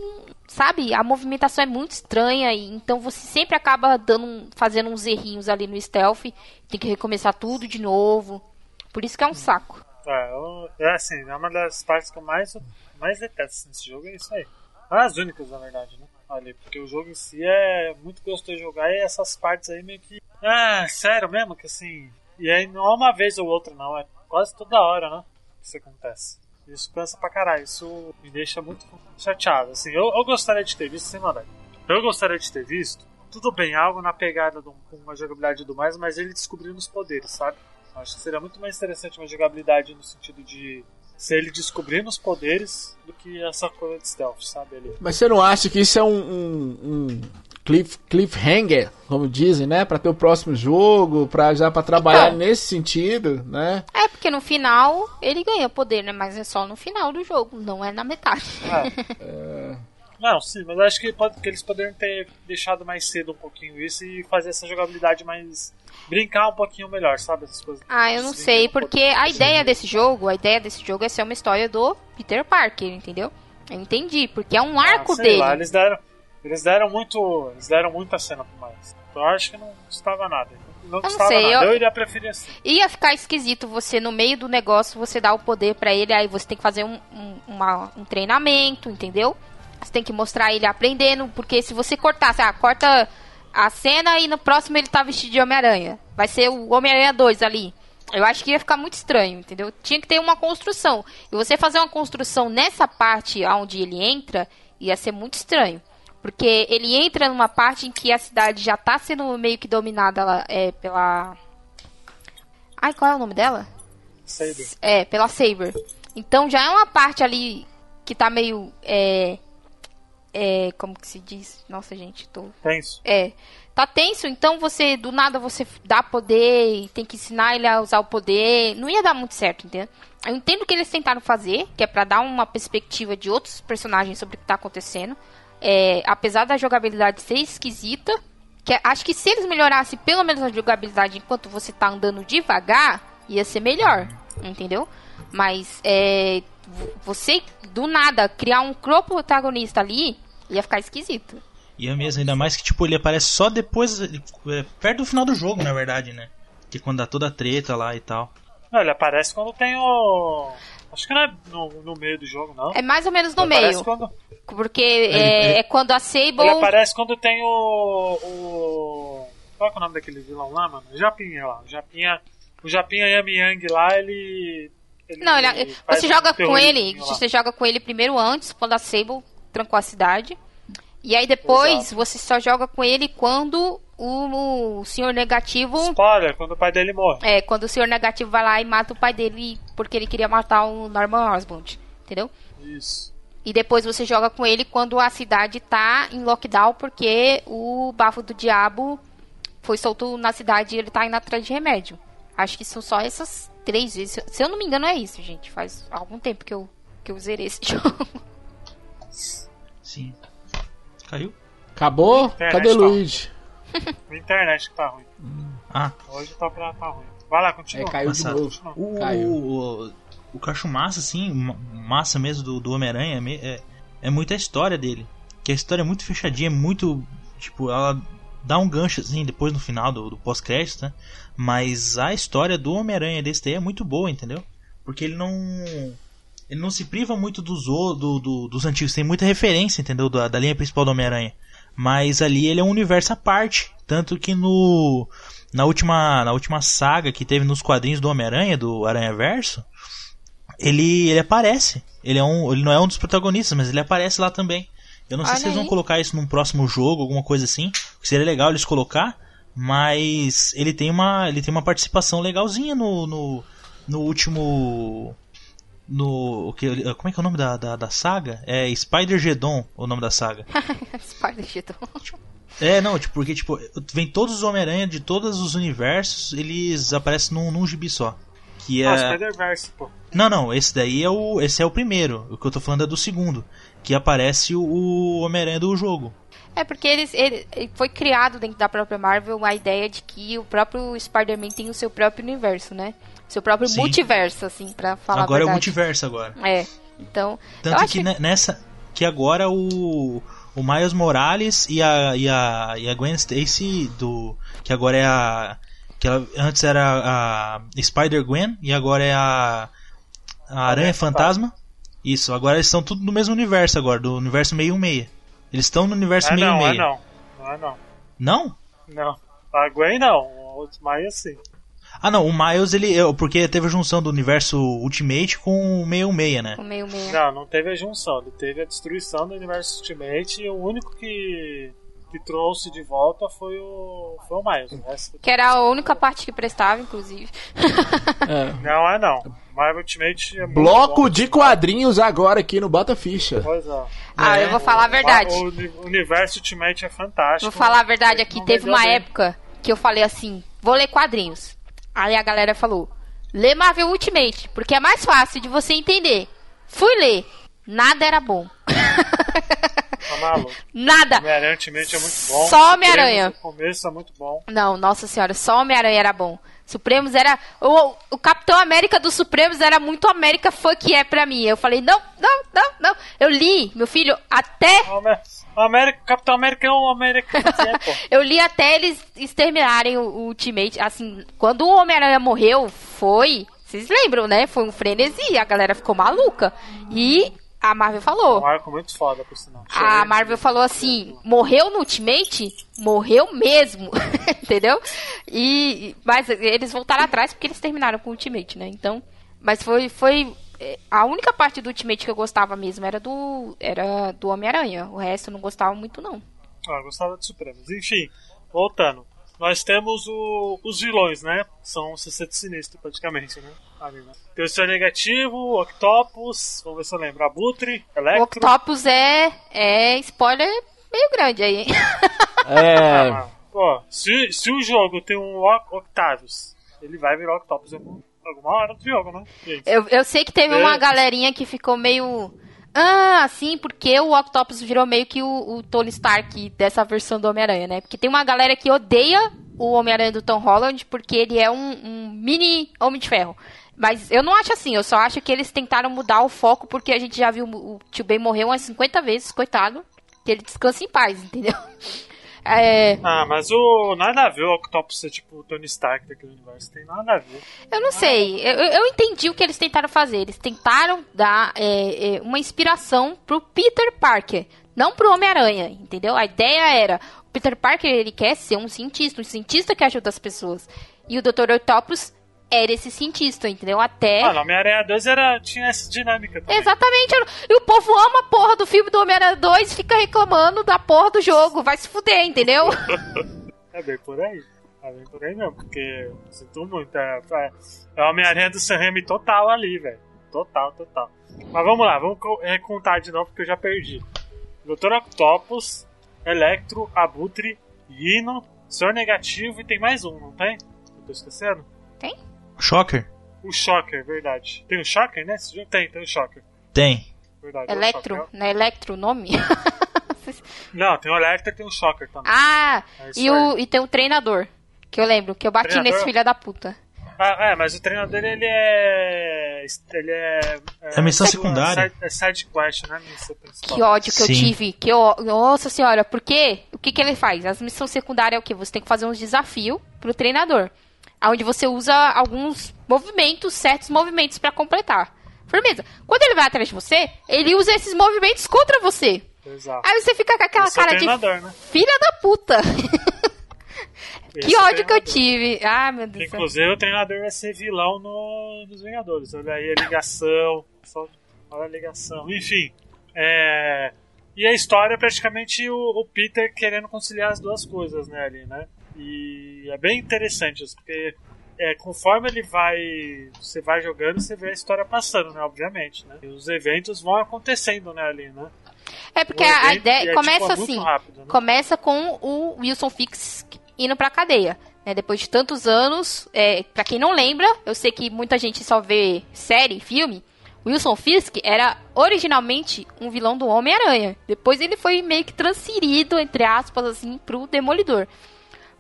sabe, a movimentação é muito estranha. E, então, você sempre acaba dando, fazendo uns errinhos ali no stealth. Tem que recomeçar tudo de novo. Por isso que é um saco. É, eu- é assim, é uma das partes que eu mais, mais detesto nesse jogo, é isso aí. É as únicas, na verdade, né? Ali, porque o jogo em si é muito gostoso de jogar e essas partes aí meio que. Ah, sério mesmo, que assim. E aí não é uma vez ou outra, não, é quase toda hora, né? Que isso acontece. Isso cansa pra caralho, isso me deixa muito chateado. Assim, eu, eu gostaria de ter visto, sem maldade. Eu gostaria de ter visto, tudo bem, algo na pegada de um- uma jogabilidade do mais, mas ele descobrindo os poderes, sabe? Acho que seria muito mais interessante uma jogabilidade no sentido de ser ele descobrindo os poderes do que essa coisa de stealth, sabe? Ele... mas você não acha que isso é um, um, um cliff, cliffhanger, como dizem, né? Pra ter o próximo jogo, pra, já pra trabalhar Então. nesse sentido, né? É, porque no final ele ganha poder, né? Mas é só no final do jogo, não é na metade. Não, sim, mas acho que, pode, que eles poderiam ter deixado mais cedo um pouquinho isso e fazer essa jogabilidade mais. Brincar um pouquinho melhor, sabe? Essas coisas. Ah, eu não sei, porque a ideia desse jogo, a ideia desse jogo é ser uma história do Peter Parker, entendeu? Eu entendi, porque é um arco Ah, sei dele. Lá, eles deram, eles deram muito. Eles deram muita cena pro Miles. Então eu acho que não custava nada. Não não custava sei, nada. eu- Eu... iria preferir assim. Ia ficar esquisito você, no meio do negócio, você dar o poder pra ele, aí você tem que fazer um, um, uma- um treinamento, entendeu? Você tem que mostrar ele aprendendo, porque se você cortar, ah, corta a cena e no próximo ele tá vestido de Homem-Aranha. Vai ser o Homem-Aranha 2 ali. Eu acho que ia ficar muito estranho, entendeu? Tinha que ter uma construção. E você fazer uma construção nessa parte onde ele entra, ia ser muito estranho. Porque ele entra numa parte em que a cidade já tá sendo meio que dominada lá, é, pela. Ai, qual é o nome dela? Saber. É, pela Saber. Então já é uma parte ali que tá meio. É. É. Como que se diz? Nossa, gente, tô. Tenso. É. Tá tenso, então você, do nada, você dá poder e tem que ensinar ele a usar o poder. Não ia dar muito certo, entendeu? Eu entendo o que eles tentaram fazer, que é pra dar uma perspectiva de outros personagens sobre o que tá acontecendo. É, apesar da jogabilidade ser esquisita, que acho que se eles melhorassem pelo menos a jogabilidade enquanto você tá andando devagar, ia ser melhor, entendeu? Mas é, você do nada criar um co-protagonista ali Ia ficar esquisito. Ia mesmo, ainda mais que, tipo, ele aparece só depois, é, perto do final do jogo, na verdade, né? Que é quando dá toda a treta lá e tal. Não, ele aparece quando tem o. Acho que não é no, no meio do jogo, não. É mais ou menos no Ele aparece meio. Quando, Porque é, é quando a Sable. ele aparece quando tem o. o qual é, é o nome daquele vilão lá, mano? O Japinha lá. O Japinha. O Japinha Yami Yang lá, ele. Ele Não, ele- faz você joga com ele. Você joga com ele primeiro antes, quando a Sable trancou a cidade. E aí depois Exato. você só joga com ele quando o, o senhor negativo. Spoiler, quando o pai dele morre. É, quando o senhor negativo vai lá e mata o pai dele porque ele queria matar o Norman Osborn. Entendeu? Isso. E depois você joga com ele quando a cidade tá em lockdown porque o bafo do diabo foi solto na cidade e ele tá indo atrás de remédio. Acho que são só essas três vezes. Se eu não me engano, é isso, gente. Faz algum tempo que eu, que eu zerei esse jogo. Sim. Caiu? Acabou? Internet, Cadê tá. Luigi? A internet que tá ruim. Ah, Hoje tá, pra- tá ruim. Vai lá, É, continua. caiu de Passado. novo. o, Caiu. o, o que eu acho massa, assim, ma- massa mesmo do, do Homem-Aranha é, é, é muito a história dele. Que a história é muito fechadinha, é muito. Tipo, ela dá um gancho, assim, depois no final do, do pós-crédito, né? Mas a história do Homem-Aranha desse daí é muito boa, entendeu? Porque ele não. Ele não se priva muito dos, do, do- dos antigos, tem muita referência, entendeu? Da, da linha principal do Homem-Aranha. Mas ali ele é um universo à parte. Tanto que no. Na última, na última saga que teve nos quadrinhos do Homem-Aranha, do Aranha Verso, ele, ele aparece. Ele, é um, ele não é um dos protagonistas, mas ele aparece lá também. Eu não sei Olha se eles vão colocar isso num próximo jogo, alguma coisa assim. Seria legal eles colocar, mas ele tem uma, ele tem uma participação legalzinha no, no, no último. No. o que- Como é que é o nome da, da, da saga? É Spider-Geddon, o nome da saga. Spider-Geddon. É, não, tipo, porque tipo, vem todos os Homem-Aranha de todos os universos, eles aparecem num, num gibi só. Que Ah, é. Spider-Verse, pô. Não, não, esse daí é o. Esse é o primeiro. O que eu tô falando é do segundo. Que aparece o, o Homem-Aranha do jogo. É porque eles, ele, foi criado dentro da própria Marvel a ideia de que o próprio Spider-Man tem o seu próprio universo, né? Seu próprio Sim. multiverso, assim, pra falar agora a é o multiverso agora. É. Então, eu Tanto acho que ne- nessa. Que agora o. O Miles Morales e a, e a, e a Gwen Stacy do. Que agora é a. Que ela, antes era a Spider-Gwen e agora é a. A Aranha Fantasma. Isso, agora eles estão tudo no mesmo universo agora, do universo 616. Eles estão no universo É não, é 616. não. Não é não. Não? Não. A Gwen não. O outro mais sim. Ah não, o Miles ele. é, Porque teve a junção do universo Ultimate com o 616, né? o meio meio. Não, não teve a junção. Ele teve a destruição do universo Ultimate e o único que, que trouxe de volta foi o, foi o Miles. O resto- Que era a única parte que prestava, inclusive. É. Não é não. Marvel Ultimate é muito Bloco de quadrinhos agora aqui no Bota Ficha. Pois é. Ah, eu vou falar a verdade. O, o universo Ultimate é fantástico. Vou falar a verdade aqui. Teve uma bem. época que eu falei assim: vou ler quadrinhos. Aí a galera falou: lê Marvel Ultimate, porque é mais fácil de você entender. Fui ler. Nada era bom. Tá maluco. Nada. Homem-Aranha Ultimate é muito bom. Só Homem-Aranha. O começo é muito bom. Não, nossa senhora, só Homem-Aranha era bom. Supremos era. O, o Capitão América dos Supremos era muito América Fuck é pra mim. Eu falei, não, não, não, não. Eu li, meu filho, até. O o América, Capitão América é um América é. Eu li até eles exterminarem o, o Ultimate. Assim, quando o Homem-Aranha morreu, foi. Vocês lembram, né? Foi um frenesi, a galera ficou maluca. E a Marvel falou. Um arco muito foda, por sinal. A Marvel falou assim: morreu no Ultimate? Morreu mesmo. Entendeu? E. Mas eles voltaram atrás porque eles terminaram com o Ultimate, né? Então. Mas foi. foi é, a única parte do Ultimate que eu gostava mesmo era do. Era do Homem-Aranha. O resto eu não gostava muito, não. Ah, eu gostava de Supremos. Enfim, voltando. Nós temos o- os vilões, né? São o CC Sinistro, praticamente, né? Ali, né? Tem o Senhor Negativo, o Octopus, vamos ver se eu lembro, Abutre, O Electro. Octopus é. É spoiler meio grande aí, hein? É. Ah, pô, se, se o jogo tem um O- Octavius, ele vai virar Octopus alguma hora do jogo, né? Gente, Eu, eu sei que teve É. uma galerinha que ficou meio. Ah, sim, porque o Octopus virou meio que o, o Tony Stark dessa versão do Homem-Aranha, né? Porque tem uma galera que odeia o Homem-Aranha do Tom Holland porque ele é um, um mini Homem de Ferro. Mas eu não acho assim, eu só acho que eles tentaram mudar o foco porque a gente já viu o Tio Ben morrer umas 50 vezes, coitado. Que ele descanse em paz, entendeu? É, Ah, mas o. Nada a ver o Octopus ser tipo o Tony Stark daquele universo. Tem nada a ver. eu não sei. Eu, eu entendi o que eles tentaram fazer. Eles tentaram dar é, é, uma inspiração pro Peter Parker, não pro Homem-Aranha, entendeu? A ideia era: o Peter Parker ele quer ser um cientista, um cientista que ajuda as pessoas. E o Dr. Octopus era esse cientista, entendeu? Até. Ah, Homem-Aranha 2 era, tinha essa dinâmica também. Exatamente. E o povo ama a porra do filme do Homem-Aranha 2 e fica reclamando da porra do jogo. Vai se fuder, entendeu? É bem por aí. É bem por aí mesmo, porque sinto muito. É, é, é o Homem-Aranha do Sam Raimi total ali, velho. Total, total. Mas vamos lá, vamos é, contar de novo porque eu já perdi. Dr. Octopus, Electro, Abutre, Hino, Senhor Negativo e tem mais um, não tem? Eu tô esquecendo? Shocker? O Shocker, verdade. Tem o Shocker jogo? Tem, tem o Shocker. Tem. Verdade. é Electro, Shocker. não é Electro o nome? Não, tem o Electro e tem o Shocker também. ah, É e, o, e tem o treinador. Que eu lembro, que eu bati Treinador? nesse filho da puta. Ah, é, mas o treinador ele é. Ele é. É missão side- secundária. side- É side quest, né? Missão principal. Que ódio que eu Sim. tive. Que ó- Nossa senhora, porque o que, que ele faz? As missões secundárias é o que? Você tem que fazer uns desafios pro treinador. Onde você usa alguns movimentos, certos movimentos pra completar. Firmeza. Quando ele vai atrás de você, ele usa esses movimentos contra você. Exato. Aí você fica com aquela Esse é cara de né? filha da puta. Que ódio que eu tive. Ah, meu Deus do céu. Inclusive o treinador vai ser vilão no, nos Vingadores. Olha aí a ligação. Só, olha a ligação. Enfim. É, e a história é praticamente o, o Peter querendo conciliar as duas coisas, né, ali, né? E é bem interessante isso, porque é, conforme ele vai. Você vai jogando, você vê a história passando, né? Obviamente, né? E os eventos vão acontecendo, né, ali, né? É porque O a evento- ideia é, começa tipo, é muito assim. rápido, né? Começa com o Wilson Fix indo pra cadeia. né? Depois de tantos anos, é, para quem não lembra, eu sei que muita gente só vê série, filme. Wilson Fisk era originalmente um vilão do Homem-Aranha. Depois ele foi meio que transferido, entre aspas, assim, pro Demolidor.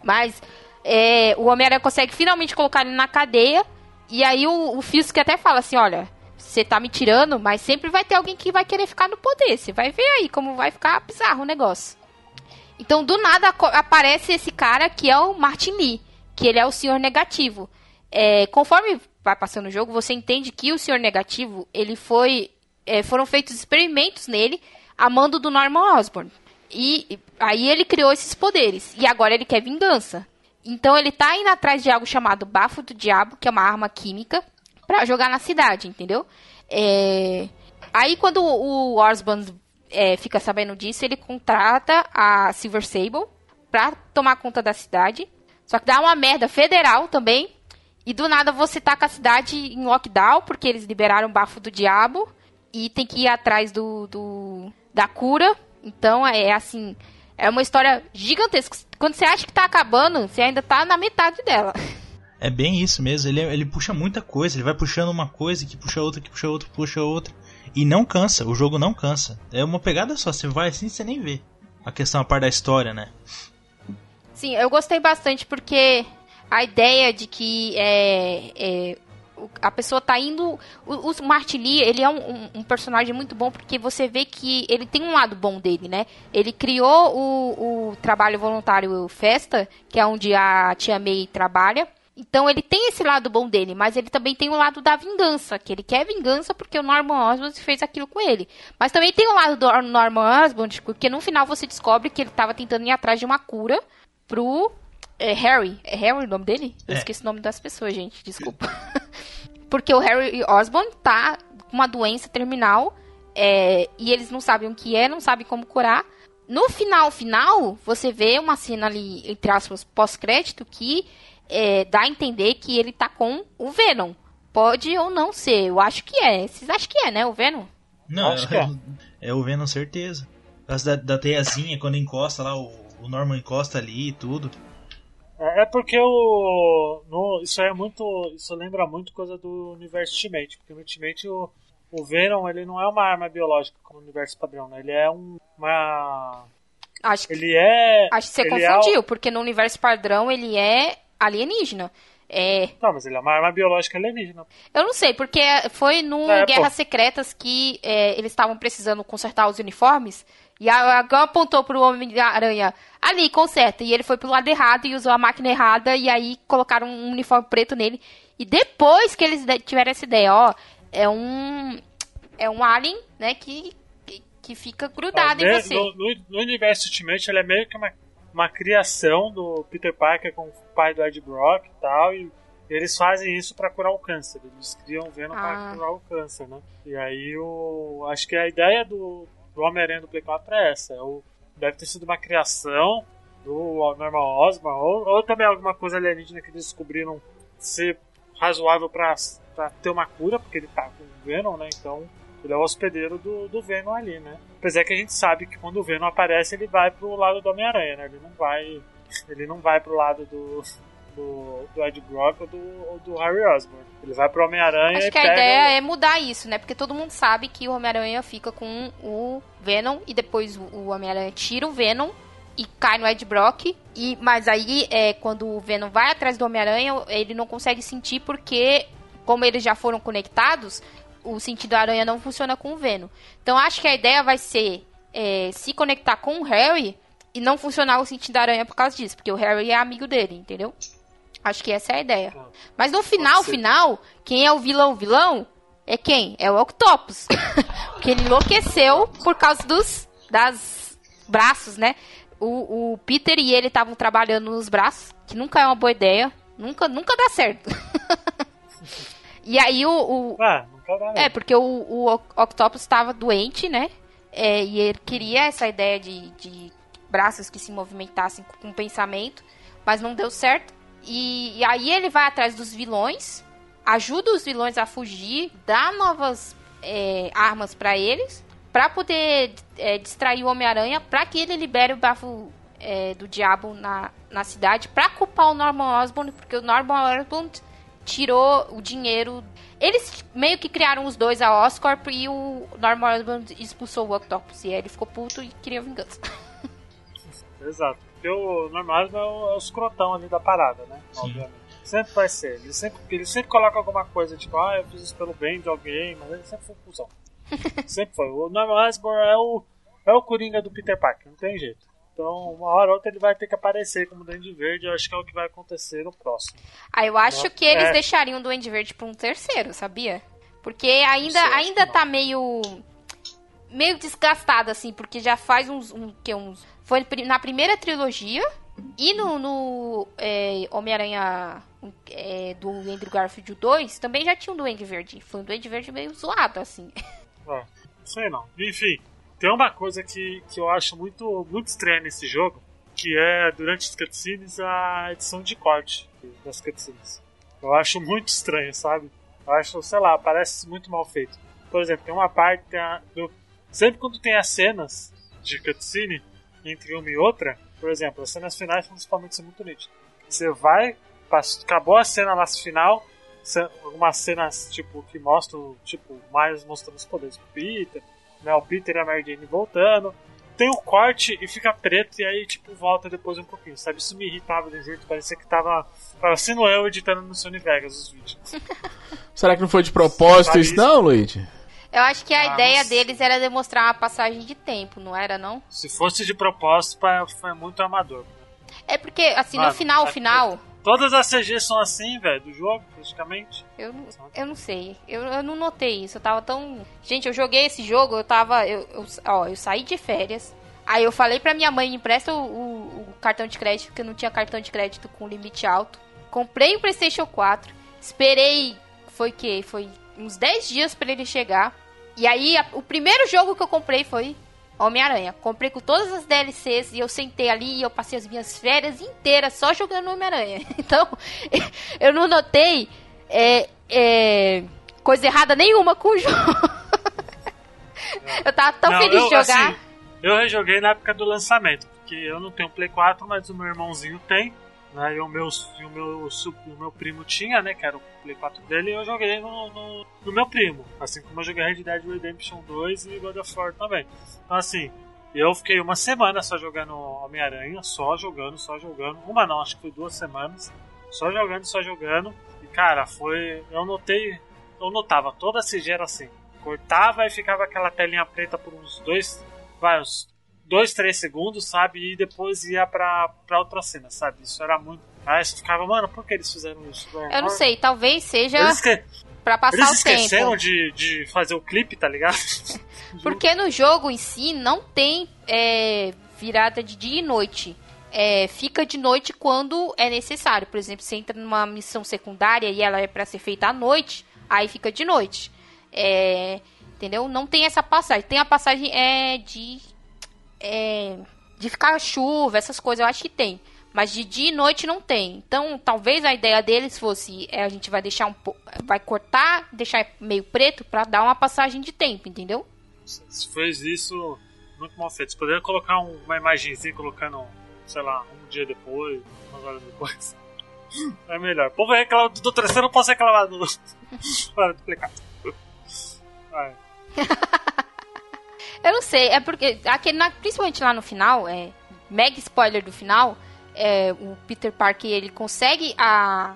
Mas é, o Homem-Aranha consegue finalmente colocar ele na cadeia. E aí o, o Fisk até fala assim: olha, você tá me tirando, mas sempre vai ter alguém que vai querer ficar no poder. Você vai ver aí como vai ficar bizarro o negócio. Então, do nada aparece esse cara que é o Martin Lee, que ele é o Senhor Negativo. É, conforme vai passando o jogo, você entende que o Senhor Negativo, ele foi. é, foram feitos experimentos nele a mando do Norman Osborn. E aí ele criou esses poderes. E agora ele quer vingança. Então ele tá indo atrás de algo chamado Bafo do Diabo, que é uma arma química, pra jogar na cidade, entendeu? É, Aí quando o Osborn é, fica sabendo disso, ele contrata a Silver Sable pra tomar conta da cidade. Só que dá uma merda federal também. E do nada você tá com a cidade em lockdown, porque eles liberaram o bafo do diabo. E tem que ir atrás do, do- da cura. Então é assim. É uma história gigantesca. Quando você acha que tá acabando, você ainda tá na metade dela. É bem isso mesmo, ele, ele puxa muita coisa, ele vai puxando uma coisa, que puxa outra, que puxa outra, que puxa outra. E não cansa, o jogo não cansa. É uma pegada só, você vai assim você nem vê. A questão a par da história, né? Sim, eu gostei bastante porque a ideia de que é, é, a pessoa tá indo. O, o Martin Lee, ele é um, um- personagem muito bom porque você vê que ele tem um lado bom dele, né? Ele criou o, o trabalho voluntário Festa, que é onde a Tia May trabalha. Então ele tem esse lado bom dele, mas ele também tem o lado da vingança, que ele quer vingança porque o Norman Osborn fez aquilo com ele. Mas também tem o lado do Norman Osborn, porque no final você descobre que ele estava tentando ir atrás de uma cura pro é, Harry. É Harry o nome dele? Eu É. esqueci o nome das pessoas, gente, desculpa. porque o Harry Osborn tá com uma doença terminal é, e eles não sabem o que é, não sabem como curar. No final, final, você vê uma cena ali, entre aspas, pós-crédito, que é, dá a entender que ele tá com o Venom. Pode ou não ser, eu acho que é. Vocês acham que é, né, o Venom? Não, Acho é, que é. é o Venom, certeza. Causa da, da teiazinha, quando encosta lá, o, o Norman encosta ali e tudo. É é porque o. No, isso é muito. Isso lembra muito coisa do universo Ultimate. Porque no Ultimate o, o Venom ele não é uma arma biológica como no universo padrão, né? Ele é um, uma. Acho que, Ele é. acho que você é confundiu, porque no universo padrão ele é alienígena. É, Não, mas ele é uma arma biológica alienígena. Eu não sei, porque foi no É, pô. Guerras Secretas que é, eles estavam precisando consertar os uniformes E a Gal apontou pro Homem-Aranha ali, conserta. E ele foi pro lado errado e usou a máquina errada. E aí colocaram um uniforme preto nele. E depois que eles tiveram essa ideia, ó, é um. É um alien, né, que, que, que fica grudado em você. No, no- no universo Ultimate, ele é meio que uma, uma criação do Peter Parker com o pai do Ed Brock e tal. E eles fazem isso pra curar o câncer. Eles criam o Venom Ah. pra curar o câncer, né? E aí, o, acho que a ideia do, do Homem-Aranha do Play 4 é essa. É o, deve ter sido uma criação do Norman Osborn, ou, ou também alguma coisa alienígena que eles descobriram ser razoável pra ter uma cura, porque ele tá com o Venom, né? Então, ele é o hospedeiro do, do Venom ali, né? Apesar que a gente sabe que quando o Venom aparece, ele vai pro lado do Homem-Aranha, né? Ele não vai. Ele não vai pro lado do. Do, do Ed Brock ou do, ou do Harry Osborn. Ele vai pro Homem-Aranha Acho e que a ideia o- é mudar isso, né? Porque todo mundo sabe que o Homem-Aranha fica com o Venom e depois o- Homem-Aranha tira o Venom e cai no Ed Brock. E, mas aí, é, quando o Venom vai atrás do Homem-Aranha, ele não consegue sentir porque, como eles já foram conectados, o sentido da aranha não funciona com o Venom. Então acho que a ideia vai ser é, se conectar com o Harry e não funcionar o sentido da aranha por causa disso, porque o Harry é amigo dele, entendeu? Acho que essa é a ideia. Mas no final, final, quem é o vilão vilão é quem? É o Octopus. Porque ele enlouqueceu por causa dos das braços, né? O, o Peter e ele estavam trabalhando nos braços, que nunca é uma boa ideia. Nunca, nunca dá certo. e aí o, o- Ah, dar é, porque o, o Oc- Octopus estava doente, né? É, e ele queria essa ideia de, de braços que se movimentassem com pensamento, mas não deu certo. E, e aí ele vai atrás dos vilões, ajuda os vilões a fugir, dá novas é, armas pra eles, pra poder é, distrair o Homem-Aranha, pra que ele libere o bafo é, do diabo na, na cidade, pra culpar o Norman Osborn, porque o Norman Osborn tirou o dinheiro. Eles meio que criaram os dois, a Oscorp e o Norman Osborn expulsou o Octopus. E aí ele ficou puto e queria vingança. Exato. Porque o normal é o, é o escrotão ali da parada, né? Obviamente. Sempre vai ser. Ele sempre, ele sempre coloca alguma coisa, tipo, ah, eu fiz isso pelo bem de alguém, mas ele sempre foi um cuzão. sempre foi. O Norman Osborn é o, é o Coringa do Peter Parker, não tem jeito. Então, uma hora ou outra ele vai ter que aparecer como Duende Verde, eu acho que é o que vai acontecer no próximo. Aí eu acho que eles é. deixariam o Duende Verde pra um terceiro, sabia? Porque ainda, ainda tá meio. Meio desgastado, assim, porque já faz uns. Um, que, uns foi na primeira trilogia e no, no é, Homem-Aranha é, do Andrew Garfield 2 também já tinha um Duende Verde. Foi um Duende Verde meio zoado, assim. É, sei não. Enfim, tem uma coisa que, que eu acho muito, muito estranha nesse jogo, que é, durante as cutscenes, a edição de corte das cutscenes. Eu acho muito estranho, sabe? Eu acho, sei lá, parece muito mal feito. Por exemplo, tem uma parte... do- sempre quando tem as cenas de cutscene, entre uma e outra, por exemplo, as cenas finais principalmente são muito nítidas. Você vai, acabou a cena lá final, algumas cenas tipo que mostram tipo Miles mostrando os poderes pro Peter, né, o Peter e a Mary Jane voltando. Tem o corte e fica preto e aí tipo volta depois um pouquinho, sabe? Isso me irritava de um jeito, parecia que tava sendo eu editando no Sony Vegas os vídeos. Será que não foi de propósito isso. não, Luigi? Eu acho que a Ah, ideia sei. deles era demonstrar uma passagem de tempo, não era, não? Se fosse de propósito, foi muito amador. É porque, assim, no Mano, final, é- final. Todas as CGs são assim, velho, do jogo, praticamente. Eu, não- eu não sei. Eu, eu não notei isso. Eu tava tão. Gente, eu joguei esse jogo, eu tava. Eu, eu- ó, eu saí de férias. Aí eu falei pra minha mãe, me empresta o, o- o cartão de crédito, porque eu não tinha cartão de crédito com limite alto. Comprei o PlayStation 4. Esperei. Foi que? Foi uns 10 dias pra ele chegar. E aí, a- o primeiro jogo que eu comprei foi Homem-Aranha. Comprei com todas as DLCs e eu sentei ali e eu passei as minhas férias inteiras só jogando Homem-Aranha. Então, eu não notei é, é, coisa errada nenhuma com o jogo. eu tava tão Não, feliz eu, de jogar. assim, eu rejoguei na época do lançamento, porque eu não tenho Play 4, mas o meu irmãozinho tem, né? E o meu, e o meu, o meu primo tinha, né? Que era o Play 4 dele, e eu joguei no, no, no meu primo. Assim como eu joguei Red Dead Redemption 2 e God of War também. Então assim, eu fiquei uma semana só jogando Homem-Aranha, só jogando, só jogando. Uma não, acho que foi duas semanas. Só jogando, só jogando. E cara, foi. Eu notei. Eu notava, toda a CG era assim. Cortava e ficava aquela telinha preta por uns dois. Vai, uns dois, três segundos, sabe? E depois ia pra, pra outra cena, sabe? Isso era muito. Aí você ficava, mano, por que eles fizeram isso? Eu não sei, talvez seja Eles, esque... pra passar eles o esqueceram tempo. de, de fazer o clipe, tá ligado? Porque no jogo em si não tem é, virada de dia e noite. É, fica de noite quando é necessário. Por exemplo, você entra numa missão secundária e ela é pra ser feita à noite, aí fica de noite. É, entendeu? Não tem essa passagem. Tem a passagem é, de é, de ficar chuva, essas coisas eu acho que tem. Mas de dia e noite não tem. Então, talvez a ideia deles fosse é, a gente vai deixar um pouco, vai cortar, deixar meio preto pra dar uma passagem de tempo, entendeu? Você fez isso muito mal feito. Você poderia colocar um- uma imagenzinha colocando, sei lá, um dia depois, umas horas depois. É melhor. O povo reclama do eu não posso reclamar do. Para explicar. Vai. Eu não sei, é porque aquele, na- principalmente lá no final, é mega spoiler do final, é, o Peter Parker ele consegue a,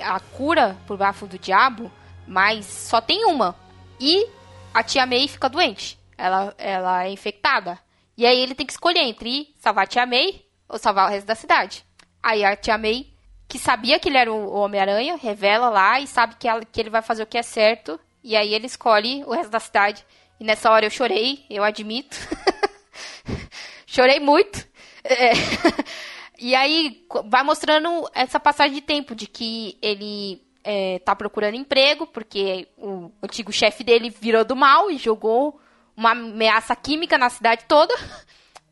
a cura por bafo do diabo, mas só tem uma. E a tia May fica doente. Ela, ela é infectada. E aí ele tem que escolher entre salvar a tia May ou salvar o resto da cidade. Aí a tia May, que sabia que ele era o Homem-Aranha, revela lá e sabe que, ela- que ele vai fazer o que é certo. E aí ele escolhe o resto da cidade. E nessa hora eu chorei, eu admito. chorei muito. É. E aí vai mostrando essa passagem de tempo de que ele é, tá procurando emprego, porque o antigo chefe dele virou do mal e jogou uma ameaça química na cidade toda.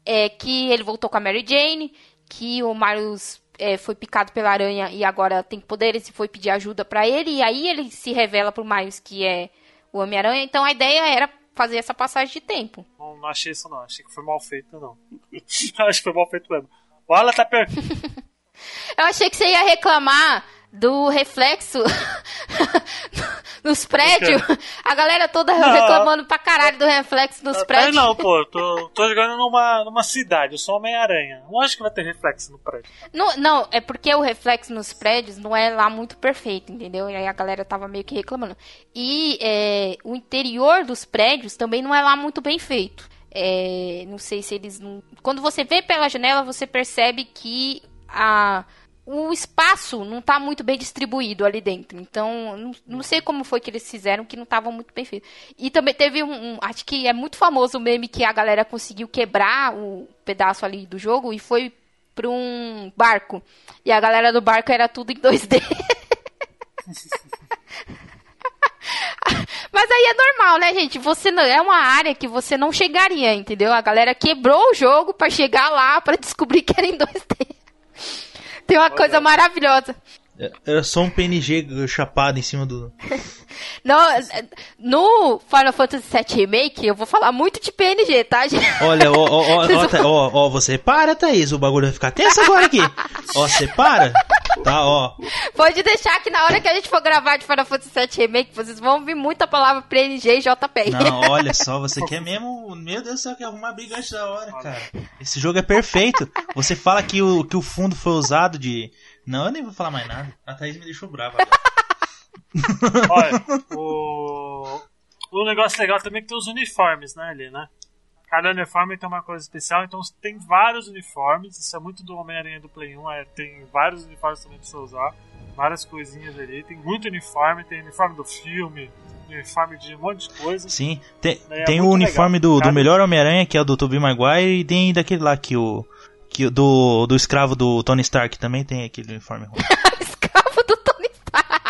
É, que ele voltou com a Mary Jane, que o Marius é, foi picado pela aranha e agora tem poderes e foi pedir ajuda pra ele. E aí ele se revela pro Miles que é o Homem-Aranha. Então a ideia era fazer essa passagem de tempo. Não, não achei isso, não. Achei que foi mal feito, não. Acho que foi mal feito mesmo. O Alan tá per... Eu achei que você ia reclamar do reflexo nos prédios. A galera toda Não. reclamando pra caralho do reflexo nos Aí prédios. não, pô. Tô, tô jogando numa, numa cidade. Eu sou Homem-Aranha. Lógico que vai ter reflexo no prédio. Não, não, é porque o reflexo nos prédios não é lá muito perfeito, entendeu? E aí a galera tava meio que reclamando. E é, o interior dos prédios também não é lá muito bem feito. É, não sei se eles não. Quando você vê pela janela, você percebe que a, o espaço não tá muito bem distribuído ali dentro. Então, não, não sei como foi que eles fizeram que não tava muito bem feito. E também teve um, um- Acho que é muito famoso o meme que a galera conseguiu quebrar o pedaço ali do jogo e foi pra um barco. E a galera do barco era tudo em 2D. Mas aí é normal, né, gente? Você não, é uma área que você não chegaria, entendeu? A galera quebrou o jogo pra chegar lá pra descobrir que era em 2D. Tem uma coisa maravilhosa. Era só um PNG chapado em cima do. No, no Final Fantasy VII Remake, eu vou falar muito de PNG, tá, gente? Olha, ó, ó, ó, ó, Tha- ó, ó, você para, Thaís, o bagulho vai ficar tenso agora aqui. Ó, você para. Tá, ó. Pode deixar que na hora que a gente for gravar de Final Fantasy VII Remake, vocês vão ouvir muita palavra PNG e JPEG. Não, olha só, você quer mesmo. Meu Deus do céu, quer arrumar briga antes da hora, cara. Esse jogo é perfeito. Você fala que o, que o fundo foi usado de. Não, eu nem vou falar mais nada. A Thaís me deixou brava agora. Olha, o. O negócio legal também é que tem os uniformes, né, ali, né? Cada uniforme tem uma coisa especial, então tem vários uniformes. Isso é muito do Homem-Aranha do Play 1, é, tem vários uniformes também pra você usar. Várias coisinhas ali. Tem muito uniforme, tem uniforme do filme, uniforme de um monte de coisa. Sim, tem, É tem o uniforme legal. do, do melhor Homem-Aranha, que é o do Tobey Maguire, e tem daquele lá que o. Que, do, do escravo do Tony Stark também tem aquele uniforme ruim. Escravo do Tony Stark.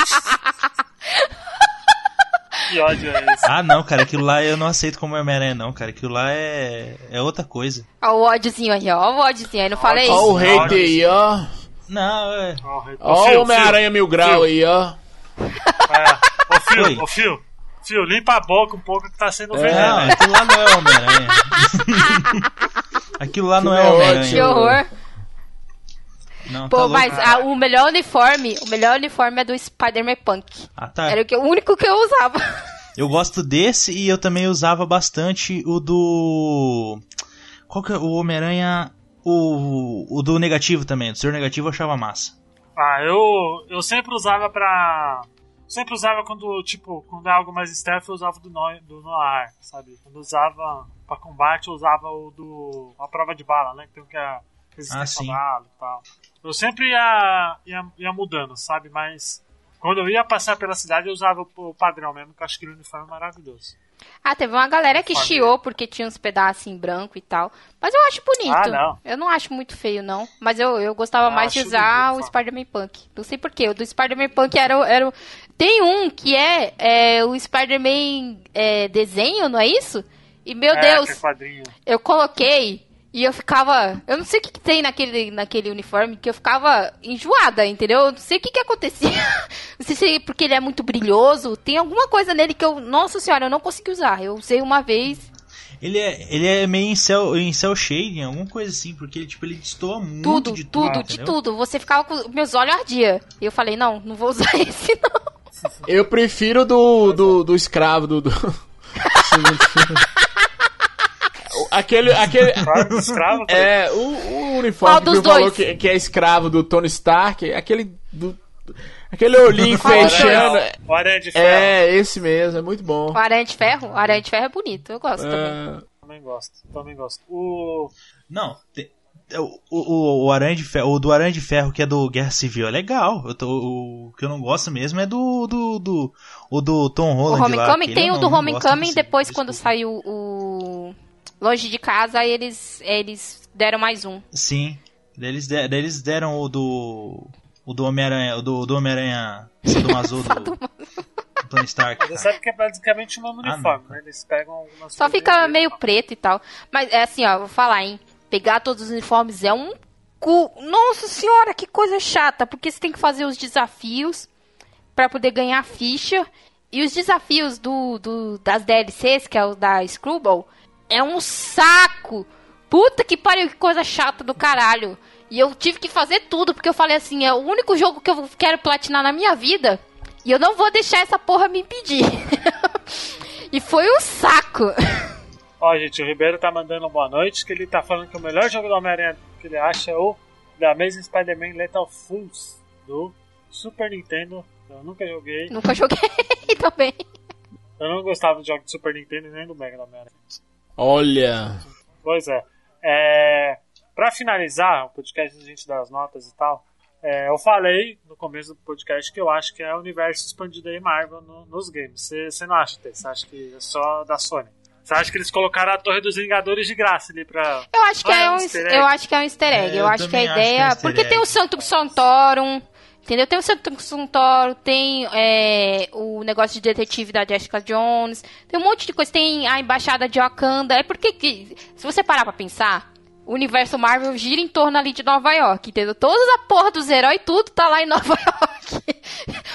Que ódio é esse? Ah, não, cara, aquilo lá eu não aceito como Homem-Aranha, não, cara. Aquilo lá é, é outra coisa. Ó o ódiozinho aí, ó. O ódiozinho aí, não falei Ó o isso? hater aí, ó. Não, é. Ó, o Homem-Aranha Mil Grau aí, ó. É. Ô, Fio, ô, Fio. Fio, limpa a boca um pouco que tá sendo Não, veneno. aquilo lá não é Homem-Aranha. aquilo lá não é Homem-Aranha. Que horror. Não, tá Pô, louco. mas ah, o melhor uniforme, o melhor uniforme é do Spider-Man Punk. Ah, tá. Era o, que, o único que eu usava. Eu gosto desse e eu também usava bastante o do. Qual que é o Homem-Aranha? O, o do negativo também. O Senhor Negativo eu achava massa. Ah, eu, eu sempre usava pra. Sempre usava quando, tipo, quando é algo mais stealth, eu usava do, no, do Noir, sabe? Quando usava pra combate, eu usava o do. a prova de bala, né? Que tem o que é resistência Ah, a bala e tal. Eu sempre ia, ia, ia mudando, sabe? Mas quando eu ia passar pela cidade, eu usava o, o padrão mesmo, que eu acho que o uniforme é maravilhoso. Ah, teve uma galera que chiou porque tinha uns pedaços em branco e tal. Mas eu acho bonito. Ah, não. Eu não acho muito feio, não. Mas eu, eu gostava Ah, mais de usar lindo, o. Spider-Man Punk. Não sei porquê. O do Spider-Man Punk era, o- era. Tem um que é, é, o Spider-Man é, desenho, não é isso? E meu é, Deus, eu coloquei e eu ficava. Eu não sei o que, que tem naquele, naquele uniforme, que eu ficava enjoada, entendeu? Eu não sei o que, que acontecia. Não sei se é porque ele é muito brilhoso. Tem alguma coisa nele que eu. Nossa senhora, eu não consegui usar. Eu usei uma vez. Ele é, ele é meio em cel, em cel shading, alguma coisa assim, porque ele, tipo, ele destoa muito Tudo, de tudo. tudo, de tudo. Você ficava com. Meus olhos ardiam. E eu falei, não, não vou usar esse, não. Eu prefiro do, do, do escravo, do. do... aquele. aquele escravo. é, o, o uniforme que dos o falou dois? que, que é escravo do Tony Stark, aquele. Do, aquele olhinho fechando. O Aranha de Ferro. É, esse mesmo, é muito bom. O Aranha de Ferro? O Aranha de Ferro é bonito, eu gosto também. É, Também gosto, também gosto. O. Não, tem- o, o, o Aranha de Ferro, o do Aranha de Ferro, que é do Guerra Civil, é legal. Eu tô, o que eu não gosto mesmo é do. do, do o do Tom O Holland. lá, Homecoming aquele tem o do Homecoming, depois desculpa. quando saiu o. Longe de casa, eles, eles deram mais um. Sim. Eles, de- eles deram o do. O do Homem-Aranha. O do, do Homem-Aranha Sadomaso do, do Tony Stark. Você cara. sabe que é basicamente o mesmo Ah, uniforme, não. né? Eles pegam algumas Só fica meio tá? preto e tal. Mas é assim, ó, vou falar, hein? Pegar todos os uniformes é um cu. Nossa senhora, que coisa chata. Porque você tem que fazer os desafios pra poder ganhar ficha. E os desafios do, do- das DLCs, que é o da Screwball, é um saco. Puta que pariu, que coisa chata do caralho. E eu tive que fazer tudo, porque eu falei assim, é o único jogo que eu quero platinar na minha vida. E eu não vou deixar essa porra me impedir. e foi um saco. Ó, gente, o Ribeiro tá mandando boa noite, que ele tá falando que o melhor jogo do Homem-Aranha que ele acha é o The Amazing Spider-Man Lethal Fools, do Super Nintendo. Eu nunca joguei. Nunca joguei também. Eu não gostava do jogo do Super Nintendo nem do Mega do Homem-Aranha. Olha. Pois é. é. Pra finalizar o podcast, a gente das notas e tal, é, eu falei no começo do podcast que eu acho que é o universo expandido aí Marvel no- nos games. Você não acha, Tê? Você acha que é só da Sony? Você acha que eles colocaram a Torre dos Vingadores de graça ali pra. Eu acho que Ah, é é um um, easter egg. eu acho que é um easter egg. É, eu eu acho que a que é um ideia, porque egg. tem o Santo Santorum, entendeu? Tem o Santo Santorum, tem é, o negócio de detetive da Jessica Jones, tem um monte de coisa, tem a embaixada de Wakanda. É porque que, se você parar pra pensar, o universo Marvel gira em torno ali de Nova York, entendeu? Todas a porra dos heróis, tudo tá lá em Nova York.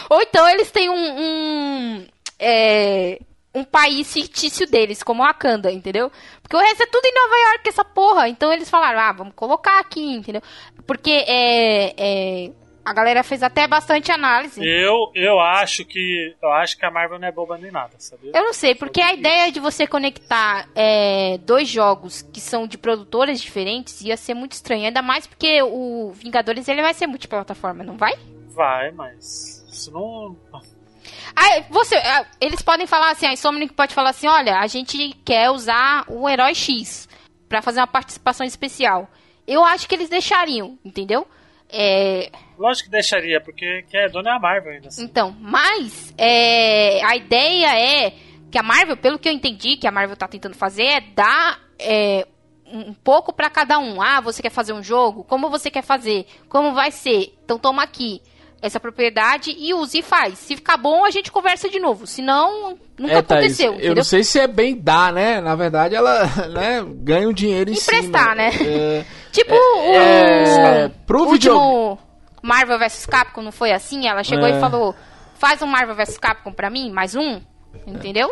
Ou então eles têm um, um, é, um país fictício deles, como Wakanda, entendeu? Porque o resto é tudo em Nova York, essa porra. Então eles falaram, ah, vamos colocar aqui, entendeu? Porque é, é, a galera fez até bastante análise. Eu, eu acho que. Eu acho que a Marvel não é boba nem nada, sabia? Eu não sei, porque a ideia de você conectar é, dois jogos que são de produtoras diferentes ia ser muito estranho. Ainda mais porque o Vingadores ele vai ser multiplataforma, não vai? Vai, mas. Isso não. Ah, você, ah, eles podem falar assim, a Insomniac pode falar assim, olha, a gente quer usar o herói X pra fazer uma participação especial. Eu acho que eles deixariam, entendeu? É, Lógico que deixaria, porque quem é dono é a Marvel ainda assim. então, mas é, a ideia é que a Marvel, pelo que eu entendi, que a Marvel tá tentando fazer é dar é, um pouco pra cada um. Ah, você quer fazer um jogo? Como você quer fazer? Como vai ser? Então toma aqui essa propriedade e use e faz. Se ficar bom, a gente conversa de novo. Se não, nunca É, Thaís, aconteceu. eu não sei se é bem dar, né? Na verdade, ela né, ganha um dinheiro em Emprestar, cima. né? É, Tipo é, o pro último videogame- Marvel vs Capcom, não foi assim? Ela chegou É. e falou: faz um Marvel vs Capcom pra mim, mais um. Entendeu?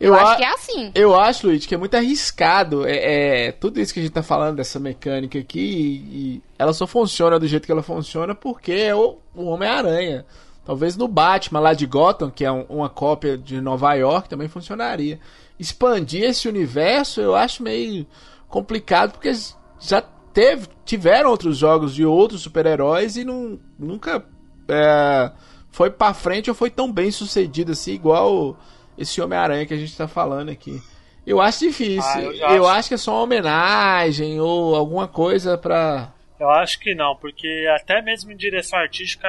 Eu Eu, acho a- que é assim. Eu acho, Luiz, que é muito arriscado. É, é, tudo isso que a gente tá falando dessa mecânica aqui, e, e ela só funciona do jeito que ela funciona porque é o, o Homem-Aranha. Talvez no Batman lá de Gotham, que é um- uma cópia de Nova York, também funcionaria. Expandir esse universo eu acho meio complicado porque já teve, tiveram outros jogos de outros super-heróis e não, nunca é, foi pra frente ou foi tão bem sucedido assim, igual esse Homem-Aranha que a gente tá falando aqui. Eu acho difícil. Ah, eu eu acho- acho que é só uma homenagem ou alguma coisa pra. Eu acho que não, porque até mesmo em direção artística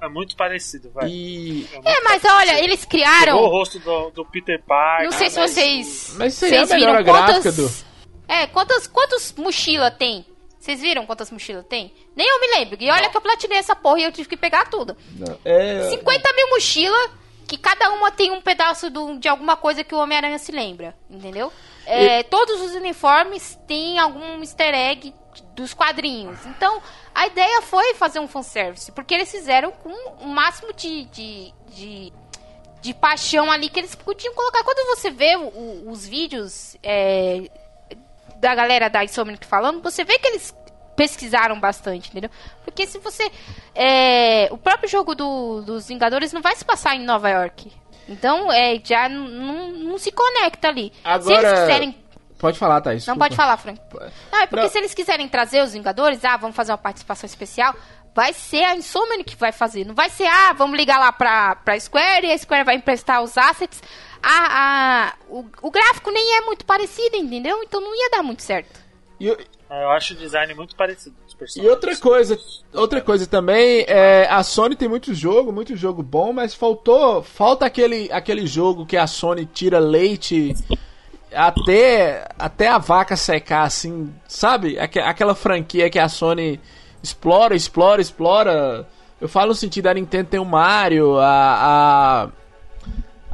é muito parecido, velho. E. É, mas olha, eles Pegou o criaram. rosto do, do Peter Parker. Não sei se mas- vocês. Mas isso aí é a vocês melhora viram gráfica quantas. do. É, quantas, quantas mochila tem? Vocês viram quantas mochilas tem? Nem eu me lembro. E olha que eu platinei essa porra e eu tive que pegar tudo. É, 50 mil mochilas, que cada uma tem um pedaço do- de alguma coisa que o Homem-Aranha se lembra, entendeu? É, Todos os uniformes têm algum easter egg dos quadrinhos. Então, a ideia foi fazer um fanservice, porque eles fizeram com o máximo de, de, de, de paixão ali que eles podiam colocar. Quando você vê o- os vídeos é, da galera da Insomniac falando, você vê que eles pesquisaram bastante, entendeu? Porque se você... é, o próprio jogo do- dos Vingadores não vai se passar em Nova York. Então, é, já não não se conecta ali. Se Agora- eles quiserem... Pode falar, Thaís. Não desculpa. pode falar, Frank. Não, é porque Não. se eles quiserem trazer os Vingadores, ah, vamos fazer uma participação especial, vai ser a Insomniac que vai fazer. Não vai ser, ah, vamos ligar lá pra, pra Square e a Square vai emprestar os assets. Ah, ah, o, o gráfico nem é muito parecido, entendeu? Então não ia dar muito certo. E, Eu acho o design muito parecido e outra coisa, outra coisa também, é, a Sony tem muito jogo, muito jogo bom, mas faltou, falta aquele, aquele jogo que a Sony tira leite até, até a vaca secar, assim, sabe? Aque- Aquela franquia que a Sony explora, explora, explora. Eu falo no sentido da Nintendo tem o Mario, a, a,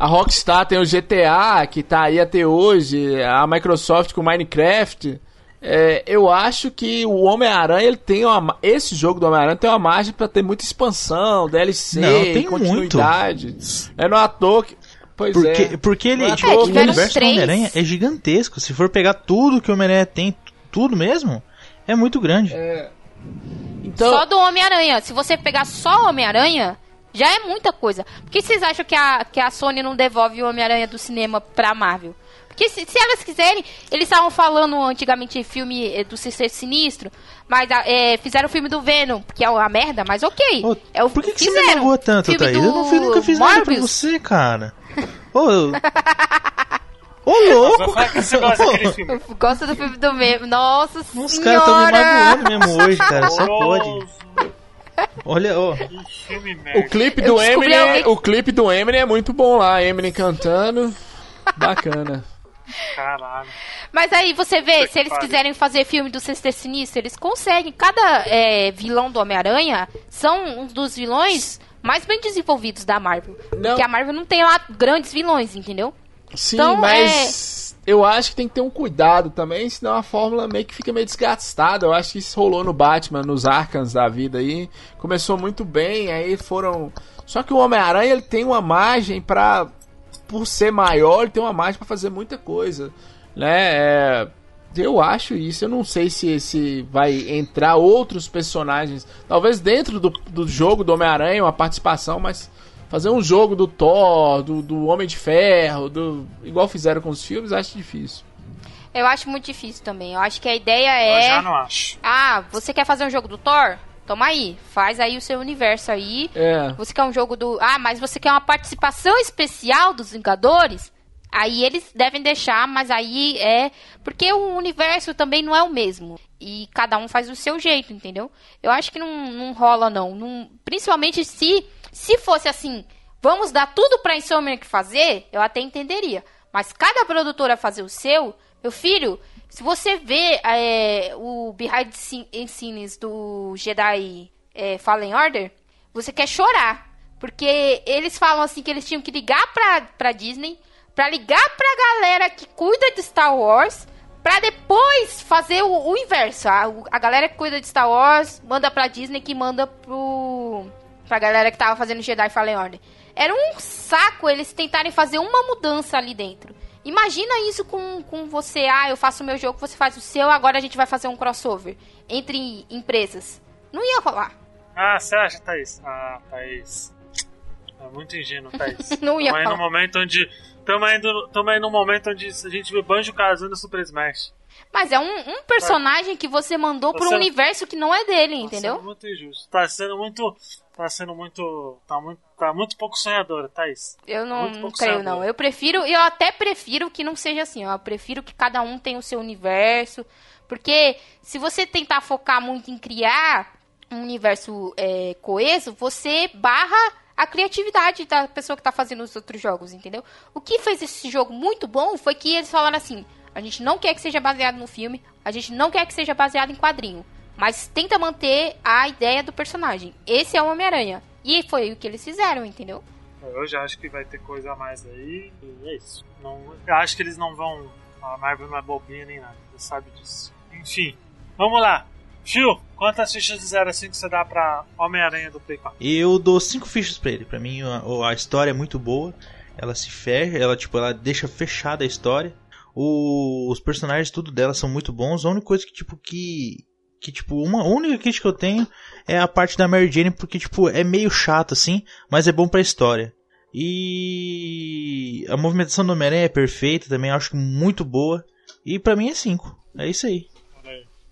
a Rockstar tem o GTA, que tá aí até hoje, a Microsoft com o Minecraft. É, eu acho que o Homem-Aranha, ele tem uma. ma- Esse jogo do Homem-Aranha tem uma margem pra ter muita expansão, DLC, Não, tem continuidade. É no ator que. Pois Porque, é. porque ele, é tipo, o universo do. Homem-Aranha é gigantesco. Se for pegar tudo que o Homem-Aranha tem, tudo mesmo, é muito grande. Então, Só do Homem-Aranha. Se você pegar só o Homem-Aranha, já é muita coisa. Por que vocês acham que a, que a Sony não devolve o Homem-Aranha do cinema pra Marvel? Porque se, se elas quiserem, eles estavam falando antigamente filme eh, do Sexteto Sinistro, mas eh, fizeram o filme do Venom, que é uma merda, mas ok. Ô, é o Por que, que você me magoou tanto, Filme Thaís? do Eu não nunca fiz nada pra Morbius. você, cara. Ô, eu- Ô Vai louco! você gosta. Gosta do filme do Venom. Nossa Os senhora! caras estão me magoando mesmo hoje, cara. Só pode. Olha, ó. O clipe do Eminem, alguém- o clipe do Eminem é muito bom lá, Eminem cantando. Bacana. Caralho. Mas aí você vê, se eles pariu. quiserem fazer filme do Sexteto Sinistro, eles conseguem. Cada é, vilão do Homem-Aranha são um dos vilões mais bem desenvolvidos da Marvel. Não. Porque a Marvel não tem lá grandes vilões, entendeu? Sim, Então, mas eu acho que tem que ter um cuidado também, senão a fórmula meio que fica meio desgastada. Eu acho que isso rolou no Batman, nos Arkans da vida aí. Começou muito bem, aí foram. Só que o Homem-Aranha ele tem uma margem pra. Por ser maior, ele tem uma margem pra fazer muita coisa. Né? É, Eu acho isso. Eu não sei se, se vai entrar outros personagens. Talvez dentro do, do jogo do Homem-Aranha, uma participação, mas fazer um jogo do Thor, do, do Homem de Ferro, do igual fizeram com os filmes, acho difícil. Eu acho muito difícil também. Eu acho que a ideia Eu é. já não acho. Ah, você quer fazer um jogo do Thor? Toma aí. Faz aí o seu universo aí. É. Você quer um jogo do. Ah, mas você quer uma participação especial dos Vingadores? Aí eles devem deixar, mas aí é. Porque o universo também não é o mesmo. E cada um faz do seu jeito, entendeu? Eu acho que não, não rola, não. não. Principalmente se, se fosse assim, vamos dar tudo pra Insomniac fazer, eu até entenderia. Mas cada produtora fazer o seu, meu filho, se você vê é, o behind the scenes do Jedi é, Fallen Order, você quer chorar. Porque eles falam assim que eles tinham que ligar pra, pra Disney, pra ligar pra galera que cuida de Star Wars, pra depois fazer o, o inverso. A, a galera que cuida de Star Wars manda pra Disney que manda pro. Pra galera que tava fazendo Jedi Fallen Order. Era um saco eles tentarem fazer uma mudança ali dentro. Imagina isso com, com você. Ah, eu faço o meu jogo, você faz o seu, agora a gente vai fazer um crossover entre empresas. Não ia rolar. Ah, você acha, Thaís? Ah, Thaís. É muito ingênuo, Thaís. Não ia Tamo aí falar. no momento onde. Tamo aí, no- tamo aí num momento onde a gente vê Banjo Kazooie no Super Smash. Mas é um, um personagem que você mandou pro Você- universo que não é dele, Tá entendeu? sendo muito injusto. Tá sendo muito. Tá sendo muito. Tá muito. tá muito pouco sonhadora, Thaís. Eu não, não creio, sonhador. não. Eu prefiro, eu até prefiro que não seja assim, ó. Eu prefiro que cada um tenha o seu universo. Porque se você tentar focar muito em criar um universo é, coeso, você barra a criatividade da pessoa que tá fazendo os outros jogos, entendeu? O que fez esse jogo muito bom foi que eles falaram assim: a gente não quer que seja baseado no filme, a gente não quer que seja baseado em quadrinho, mas tenta manter a ideia do personagem. Esse é o Homem-Aranha. E foi o que eles fizeram, entendeu? Eu já acho que vai ter coisa a mais aí. E é isso. Não, eu acho que eles não vão. A Marvel não é bobinha nem nada. Você sabe disso. Enfim, vamos lá. Phil, quantas fichas de 0 a 5 você dá pra Homem-Aranha do Play 4? Eu dou cinco fichas pra ele. Pra mim, a, a história é muito boa. Ela se fecha, ela tipo, ela deixa fechada a história. O- os personagens, tudo dela são muito bons. A única coisa que tipo que que tipo uma única crítica que eu tenho é a parte da Mary Jane porque tipo é meio chato assim, mas é bom pra história. E a movimentação do Homem-Aranha é perfeita, também acho muito boa. E pra mim é 5. É isso aí.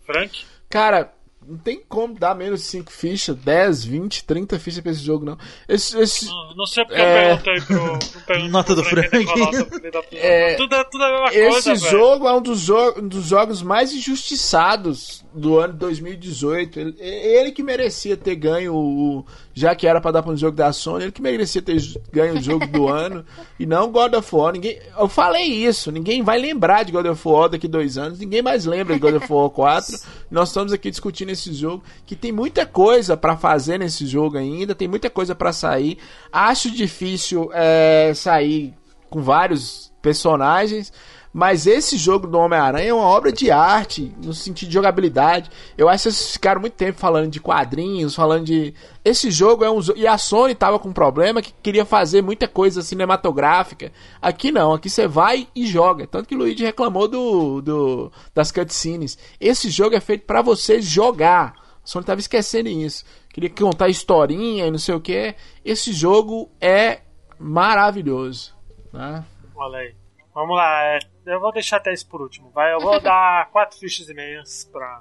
Frank? Cara, não tem como dar menos de 5 fichas, 10, 20, 30 fichas pra esse jogo, não. Esse, esse, Não, não sei porque É. eu perguntei pro. perguntei Nota pro do Frank, puta. É. tudo, é, tudo é a mesma esse coisa, velho. jogo é um dos, jo- um dos jogos mais injustiçados do ano de 2018. Ele, ele que merecia ter ganho o. Já que era pra dar pra um jogo da Sony, ele que merecia ter ganho o jogo do ano. E não God of War. Ninguém, eu falei isso, ninguém vai lembrar de God of War daqui dois anos, ninguém mais lembra de God of War 4. Nós estamos aqui discutindo esse jogo, que tem muita coisa pra fazer nesse jogo ainda, tem muita coisa pra sair. Acho difícil é, sair com vários personagens. Mas esse jogo do Homem-Aranha é uma obra de arte, no sentido de jogabilidade. Eu acho que vocês ficaram muito tempo falando de quadrinhos, falando de. Esse jogo é um. E a Sony tava com um problema que queria fazer muita coisa cinematográfica. Aqui não, aqui você vai e joga. Tanto que o Luigi reclamou do, do das cutscenes. Esse jogo é feito pra você jogar. A Sony tava esquecendo isso. Queria contar historinha e não sei o que. Esse jogo é maravilhoso. Né? Olha aí. Vamos lá, é, eu vou deixar até isso por último. Vai, eu vou dar 4 fichas e meias pra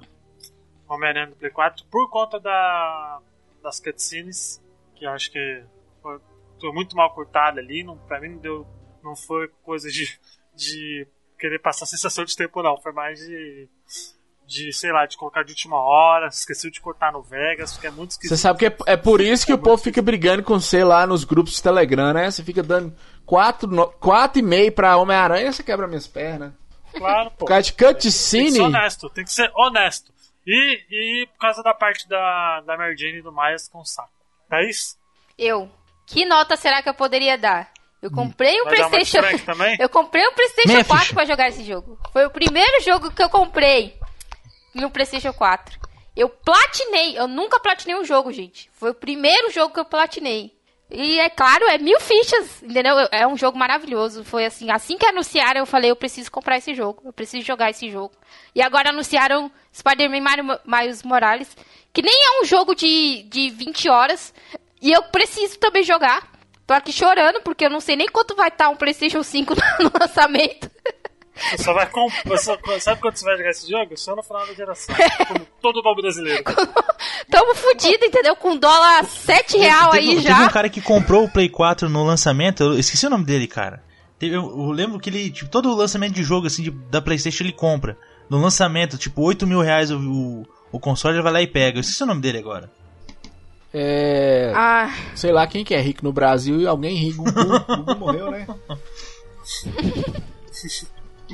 Homem-Aranha do Play 4 por conta da, das cutscenes, que eu acho que foi, foi muito mal cortada ali. Não, pra mim não deu. Não foi coisa de, de querer passar sensação de tempo, não. Foi mais de. De, sei lá, de colocar de última hora, esqueceu de cortar no Vegas, porque é muito esquisito. Você sabe que é, é por isso que o povo fica brigando com você lá nos grupos de Telegram, né? Você fica dando 4,5 pra Homem-Aranha, você quebra minhas pernas. Claro, pô. Por causa de Tem que ser cutscene. honesto, tem que ser honesto. E, e por causa da parte da, da Mary Jane e do Miles com saco. É isso? Eu. Que nota será que eu poderia dar? Eu comprei um Vai PlayStation. Eu comprei um PlayStation Meia 4 ficha. pra jogar esse jogo. Foi o primeiro jogo que eu comprei no PlayStation 4. Eu platinei. Eu nunca platinei um jogo, gente. Foi o primeiro jogo que eu platinei. E é claro, é mil fichas, entendeu? É um jogo maravilhoso. Foi assim, assim que anunciaram, eu falei, eu preciso comprar esse jogo. Eu preciso jogar esse jogo. E agora anunciaram Spider-Man Mario- Miles Morales, que nem é um jogo de, de 20 horas. E eu preciso também jogar. Tô aqui chorando, porque eu não sei nem quanto vai estar um PlayStation 5 no lançamento. Você só vai comprar. Sabe quando você vai jogar esse jogo? Só no final da geração. Como todo bom brasileiro. Tamo fudido, entendeu? Com dólar 7 real teve, aí teve já. um cara que comprou o Play 4 no lançamento, eu esqueci o nome dele, cara. Teve- Eu, lembro que ele, tipo, todo o lançamento de jogo, assim, de- da Playstation ele compra. No lançamento, tipo, 8 mil reais o, o, o console, ele vai lá e pega. Eu esqueci o nome dele agora. É. Ah, Sei lá quem que é rico no Brasil e alguém rico. Gugu, Gugu morreu, né?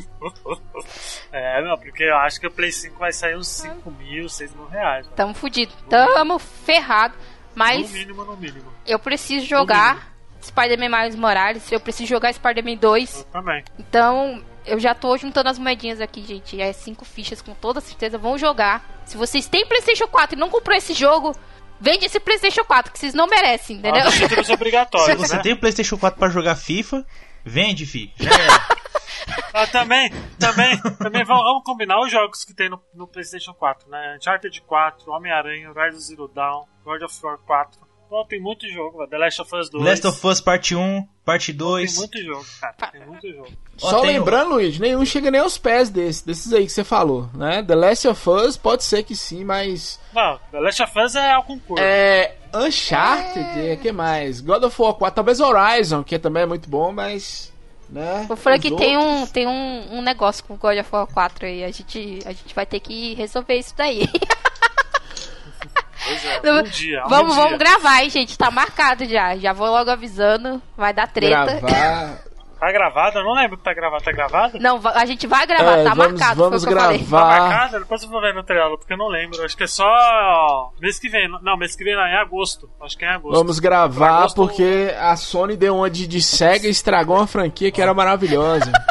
É, não, porque eu acho que o Play 5 vai sair uns 5 mil, 6 mil reais. tamo fudido. Tamo ferrado. No Mas mínimo, no mínimo. eu preciso jogar Spider-Man Miles Morales. Eu preciso jogar Spider-Man 2. Eu também. Então, eu já tô juntando as moedinhas aqui, gente. É cinco fichas, com toda certeza. Vão jogar. Se vocês têm PlayStation 4 e não comprou esse jogo, vende esse PlayStation 4, que vocês não merecem, entendeu? Ah, títulos Se obrigatórios, você né? tem o Playstation 4 pra jogar FIFA, vende, fi. Já era. Ah, também, também, também vamos, vamos combinar os jogos que tem no, no PlayStation 4, né? Uncharted 4, Homem-Aranha, Horizon Zero Dawn, God of War 4. Pô, tem muito jogo, velho. The Last of Us 2. Last of Us Parte 1, Parte Tem 2. muito jogo, cara. Tem muito jogo. Só tem lembrando, Luiz, nenhum chega nem aos pés desse, desses aí que você falou, né? The Last of Us pode ser que sim, mas. Não, The Last of Us é ao concurso. É. Uncharted, o que mais? God of War 4, talvez Horizon, que também é muito bom, mas. Né, O Frank os tem, outros- um, tem um, um negócio com o God of War 4 aí. A gente, a gente vai ter que resolver isso daí. Pois é, um dia. um vamos, dia. vamos gravar, hein, gente? Tá marcado já. Já vou logo avisando. Vai dar treta. Gravar. Tá gravado? Eu não lembro que tá gravado. Tá gravado? Não, a gente vai gravar, É, tá vamos- marcado. vamos foi o que eu falei. Tá gravar. marcado? Depois eu vou ver no trailer, porque eu não lembro. Acho que é só mês que vem. Não, mês que vem não, é em agosto. Acho que é em agosto. Vamos gravar Agosto- porque a Sony deu uma de, de SEGA e estragou uma franquia que era maravilhosa.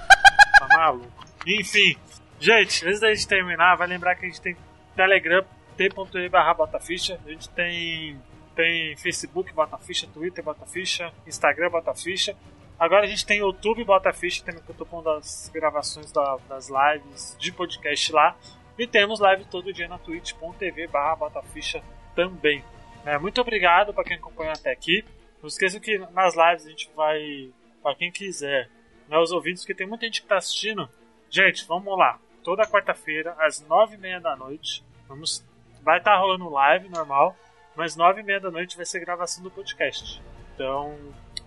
Tá maluco. Enfim. Gente, antes da gente terminar, vai lembrar que a gente tem Telegram, t.e barra Botaficha. A gente tem, tem Facebook Botaficha, Twitter Botaficha, Instagram Botaficha. Agora a gente tem YouTube Botaficha, também que eu tô pondo as gravações da- das lives de podcast lá. E temos live todo dia na twitch.tv barra Botaficha também. É, muito obrigado para quem acompanhou até aqui. Não esqueçam que nas lives a gente vai, para quem quiser, né, os ouvintes, que tem muita gente que tá assistindo. Gente, vamos lá. Toda quarta-feira, às nove e meia da noite, vamos, vai estar rolando live normal, mas nove e meia da noite vai ser gravação do podcast. Então,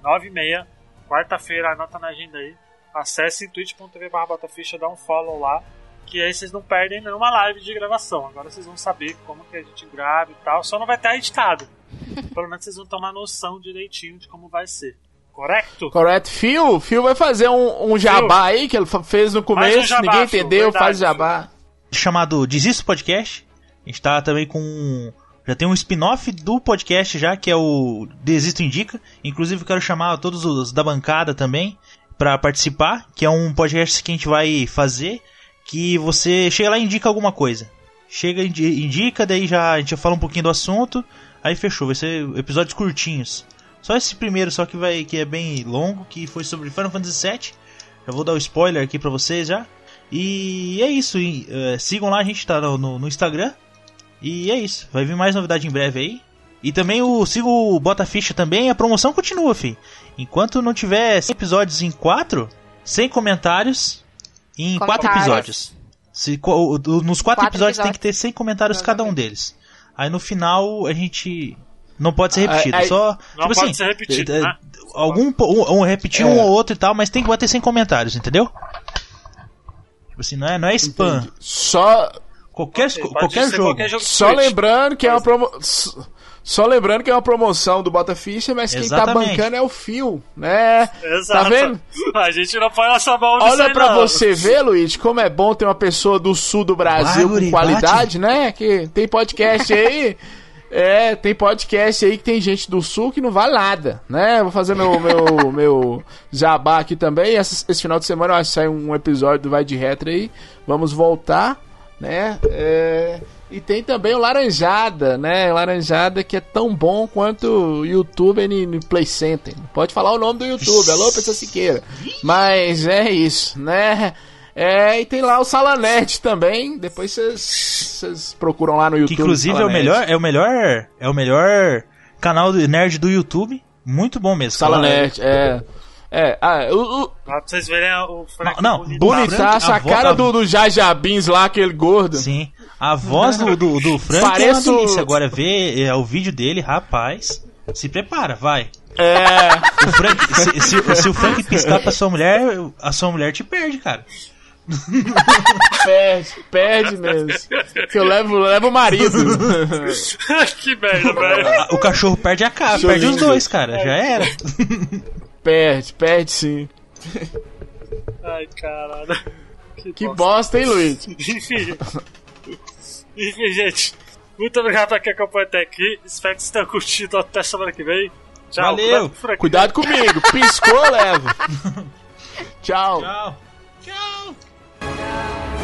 nove e meia, quarta-feira, anota na agenda aí. Acesse twitch.tv barra Botaficha, dá um follow lá, que aí vocês não perdem nenhuma live de gravação. Agora vocês vão saber como que a gente grava e tal, só não vai estar editado. Pelo menos vocês vão tomar noção direitinho de como vai ser. Correto? Correto. Phil, Phil vai fazer um, um jabá aí que ele fez no Faz um começo, jabá, ninguém Phil, entendeu, verdade, faz jabá. chamado Desisto Podcast. A gente tá também com. Já tem um spin-off do podcast já, que é o Desisto Indica. Inclusive quero chamar todos os da bancada também para participar, que é um podcast que a gente vai fazer, que você chega lá e indica alguma coisa. Chega, indi- indica, daí já a gente fala um pouquinho do assunto, aí fechou, vai ser episódios curtinhos. Só esse primeiro só que vai que é bem longo, que foi sobre Final Fantasy VII. Já vou dar o spoiler aqui pra vocês já. E é isso. e, eh, sigam lá, a gente tá no- no Instagram. E é isso. Vai vir mais novidade em breve aí. E também o siga o Bota Ficha também. A promoção continua, fi. Enquanto não tiver 100 episódios em 4, 100 comentários em 4 Comentários. episódios. Se, o- nos 4 Quatro episódios tem episódios. que ter 100 comentários cada um deles. Aí no final a gente não pode ser repetido. Aí- aí- só, Não tipo pode assim, ser repetido, eh, né? algum um, um repetir É. um ou outro e tal, mas tem que bater 100 comentários, entendeu? Tipo assim, não é, não é spam. Só, Qualquer, Pode qualquer ser jogo. qualquer jogo só lembrando que é uma promo... s- Só lembrando que é uma promoção do Bota Ficha, mas quem tá Exatamente. bancando é o Phil, né? Exato. Tá vendo? A gente não põe nossa mão Olha pra não. você ver, Luiz, como é bom ter uma pessoa do sul do Brasil Vai, com qualidade, né? Que tem podcast aí. É, tem podcast aí que tem gente do sul que não vale nada, né? Vou fazer meu, meu, meu jabá aqui também. Esse, esse final de semana eu acho que sai um episódio do Vai de Retro aí. Vamos voltar, né? É, e tem também o Laranjada, né? Laranjada que é tão bom quanto o YouTube no, Play Center. Pode falar o nome do YouTube, alô, pessoa Siqueira. Mas é isso, né? É, e tem lá o Salanet também. Depois vocês- procuram lá no YouTube. Que inclusive é o Salanet. melhor, é o melhor, é o melhor canal do nerd do YouTube. Muito bom mesmo. Salanet, é. É, ah, o, o, Pra vocês verem o Frank Não, não, a A cara a- do, do Jajabins lá, aquele gordo. Sim. A voz do, do, do Frank é uma Parece o- delícia. Agora ver é, o vídeo dele, rapaz. Se prepara, vai. É, O Frank, se, se- se o Frank piscar pra sua mulher, a sua mulher te perde, cara. perde, perde mesmo. Que eu levo, levo o marido. que merda, velho. O cachorro perde a cara, perde os dois, cara. Já era. perde, perde sim. Ai, caralho. Que bosta, hein, Luiz? Enfim. Enfim, gente. Muito obrigado pra quem acompanhou até aqui. Espero que vocês tenham curtido. Até semana que vem. Tchau. Valeu. Frank. Cuidado comigo, piscou, eu levo. Tchau. Tchau. Tchau.